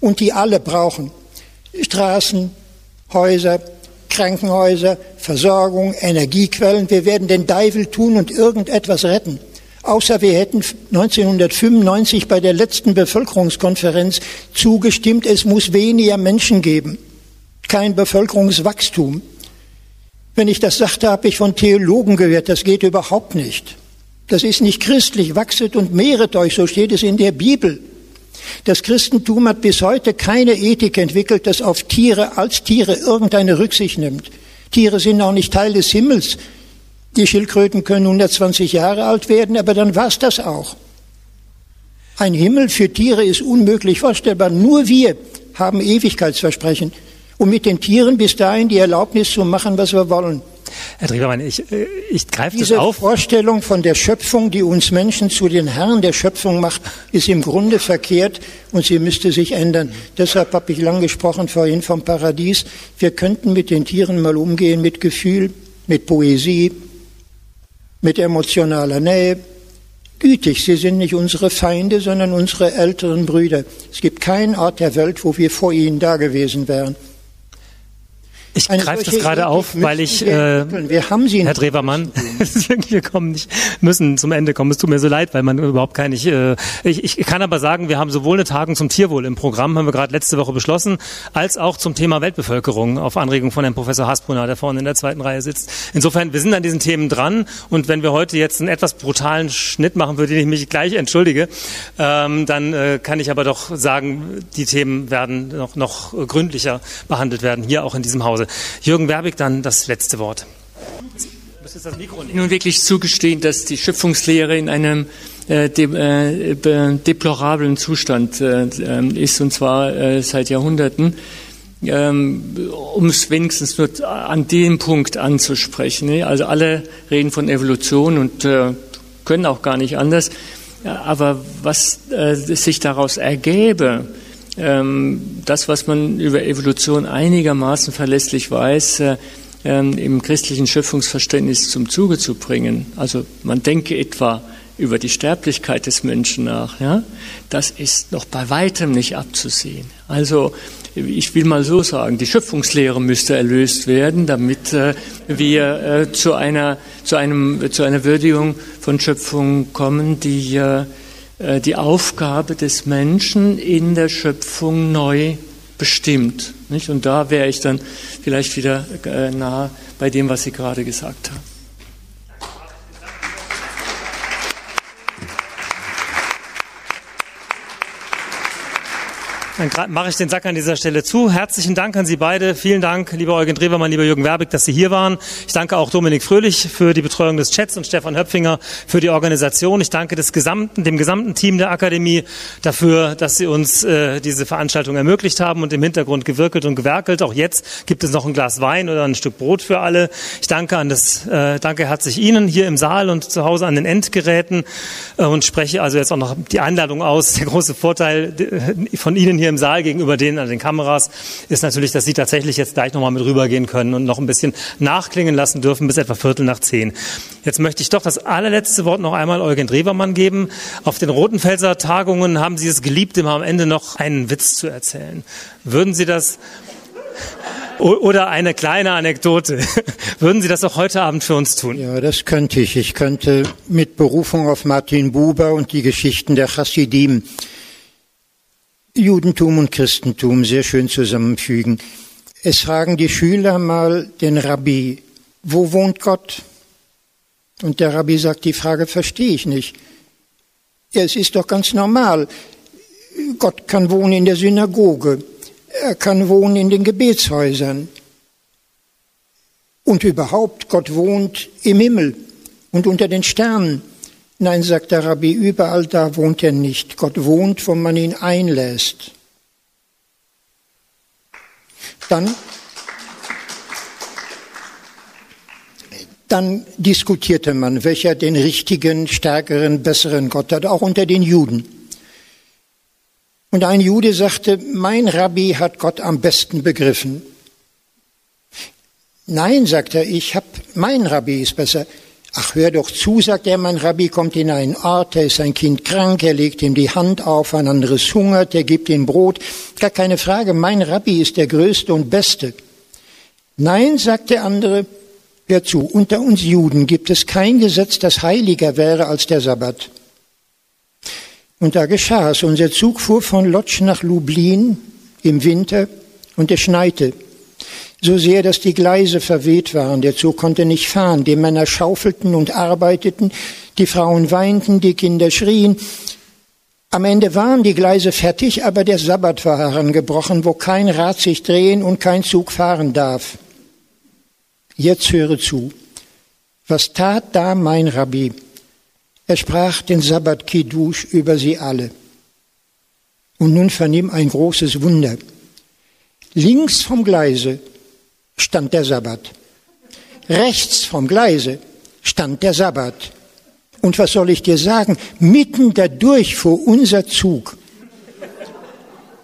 [SPEAKER 2] Und die alle brauchen Straßen, Häuser, Krankenhäuser, Versorgung, Energiequellen. Wir werden den Teufel tun und irgendetwas retten. Außer wir hätten 1995 bei der letzten Bevölkerungskonferenz zugestimmt, es muss weniger Menschen geben kein Bevölkerungswachstum. Wenn ich das sagte, habe ich von Theologen gehört, das geht überhaupt nicht. Das ist nicht christlich. Wachset und mehret euch, so steht es in der Bibel. Das Christentum hat bis heute keine Ethik entwickelt, das auf Tiere als Tiere irgendeine Rücksicht nimmt. Tiere sind auch nicht Teil des Himmels. Die Schildkröten können 120 Jahre alt werden, aber dann war's das auch. Ein Himmel für Tiere ist unmöglich vorstellbar. Nur wir haben Ewigkeitsversprechen um mit den Tieren bis dahin die Erlaubnis zu machen, was wir wollen.
[SPEAKER 1] Herr Drewermann, ich, äh, ich greife
[SPEAKER 2] das
[SPEAKER 1] auf.
[SPEAKER 2] Diese Vorstellung von der Schöpfung, die uns Menschen zu den Herren der Schöpfung macht, ist im Grunde verkehrt und sie müsste sich ändern. Deshalb habe ich lang gesprochen vorhin vom Paradies. Wir könnten mit den Tieren mal umgehen mit Gefühl, mit Poesie, mit emotionaler Nähe. Gütig, sie sind nicht unsere Feinde, sondern unsere älteren Brüder. Es gibt keinen Ort der Welt, wo wir vor ihnen da gewesen wären.
[SPEAKER 1] Ich greife das gerade auf, weil ich,
[SPEAKER 2] äh,
[SPEAKER 1] Herr Drewermann, wir kommen nicht, müssen zum Ende kommen. Es tut mir so leid, weil man überhaupt keine. Ich, äh, ich, ich kann aber sagen, wir haben sowohl eine Tagung zum Tierwohl im Programm, haben wir gerade letzte Woche beschlossen, als auch zum Thema Weltbevölkerung auf Anregung von Herrn Professor Hasbrunner, der vorne in der zweiten Reihe sitzt. Insofern, wir sind an diesen Themen dran und wenn wir heute jetzt einen etwas brutalen Schnitt machen, für den ich mich gleich entschuldige, ähm, dann äh, kann ich aber doch sagen, die Themen werden noch, noch gründlicher behandelt werden, hier auch in diesem Hause. Jürgen Werbig dann das letzte Wort.
[SPEAKER 3] Nun wirklich zugestehen, dass die Schöpfungslehre in einem äh, de, äh, deplorablen Zustand äh, ähm, ist, und zwar äh, seit Jahrhunderten, ähm, um es wenigstens nur an dem Punkt anzusprechen. Ne? Also alle reden von Evolution und äh, können auch gar nicht anders. Aber was äh, sich daraus ergäbe, das, was man über Evolution einigermaßen verlässlich weiß, äh, ähm, im christlichen Schöpfungsverständnis zum Zuge zu bringen. Also man denke etwa über die Sterblichkeit des Menschen nach. Ja? Das ist noch bei weitem nicht abzusehen. Also ich will mal so sagen, die Schöpfungslehre müsste erlöst werden, damit äh, wir äh, zu, einer, zu, einem, zu einer Würdigung von Schöpfung kommen, die äh, die Aufgabe des Menschen in der Schöpfung neu bestimmt. Nicht? Und da wäre ich dann vielleicht wieder äh, nah bei dem, was Sie gerade gesagt haben.
[SPEAKER 1] Dann mache ich den Sack an dieser Stelle zu. Herzlichen Dank an Sie beide. Vielen Dank, lieber Eugen Drewermann, lieber Jürgen Werbig, dass Sie hier waren. Ich danke auch Dominik Fröhlich für die Betreuung des Chats und Stefan Höpfinger für die Organisation. Ich danke des gesamten, dem gesamten Team der Akademie dafür, dass Sie uns äh, diese Veranstaltung ermöglicht haben und im Hintergrund gewirkelt und gewerkelt. Auch jetzt gibt es noch ein Glas Wein oder ein Stück Brot für alle. Ich danke an das, äh, danke herzlich Ihnen hier im Saal und zu Hause an den Endgeräten äh, und spreche also jetzt auch noch die Einladung aus. Der große Vorteil äh, von Ihnen hier hier im Saal gegenüber denen an den Kameras ist natürlich, dass Sie tatsächlich jetzt gleich nochmal mit rübergehen können und noch ein bisschen nachklingen lassen dürfen bis etwa Viertel nach zehn. Jetzt möchte ich doch das allerletzte Wort noch einmal Eugen Drewermann geben. Auf den Rotenfelser Tagungen haben Sie es geliebt, immer am Ende noch einen Witz zu erzählen. Würden Sie das oder eine kleine Anekdote. Würden Sie das auch heute Abend für uns tun?
[SPEAKER 2] Ja, das könnte ich. Ich könnte mit Berufung auf Martin Buber und die Geschichten der Chassidim Judentum und Christentum sehr schön zusammenfügen. Es fragen die Schüler mal den Rabbi, wo wohnt Gott? Und der Rabbi sagt, die Frage verstehe ich nicht. Ja, es ist doch ganz normal. Gott kann wohnen in der Synagoge. Er kann wohnen in den Gebetshäusern. Und überhaupt, Gott wohnt im Himmel und unter den Sternen. Nein, sagt der Rabbi, überall da wohnt er nicht. Gott wohnt, wo man ihn einlässt. Dann, dann diskutierte man, welcher den richtigen, stärkeren, besseren Gott hat, auch unter den Juden. Und ein Jude sagte, mein Rabbi hat Gott am besten begriffen. Nein, sagt er, ich hab, mein Rabbi ist besser. Ach, hör doch zu, sagt er, mein Rabbi kommt in einen Ort, da ist ein Kind krank, er legt ihm die Hand auf, ein anderes hungert, er gibt ihm Brot. Gar keine Frage, mein Rabbi ist der Größte und Beste. Nein, sagt der andere, hör zu, unter uns Juden gibt es kein Gesetz, das heiliger wäre als der Sabbat. Und da geschah es. Unser Zug fuhr von Lodz nach Lublin im Winter und es schneite so sehr, dass die Gleise verweht waren. Der Zug konnte nicht fahren. Die Männer schaufelten und arbeiteten, die Frauen weinten, die Kinder schrien. Am Ende waren die Gleise fertig, aber der Sabbat war herangebrochen, wo kein Rad sich drehen und kein Zug fahren darf. Jetzt höre zu. Was tat da mein Rabbi? Er sprach den Sabbat Kiddush über sie alle. Und nun vernimm ein großes Wunder. Links vom Gleise stand der Sabbat. Rechts vom Gleise stand der Sabbat. Und was soll ich dir sagen? Mitten dadurch fuhr unser Zug.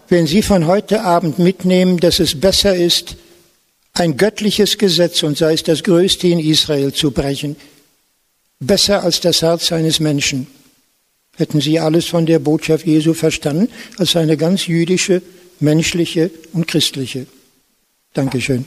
[SPEAKER 2] Wenn Sie von heute Abend mitnehmen, dass es besser ist, ein göttliches Gesetz, und sei es das größte in Israel, zu brechen, besser als das Herz eines Menschen, hätten Sie alles von der Botschaft Jesu verstanden, als eine ganz jüdische, menschliche und christliche. Dankeschön.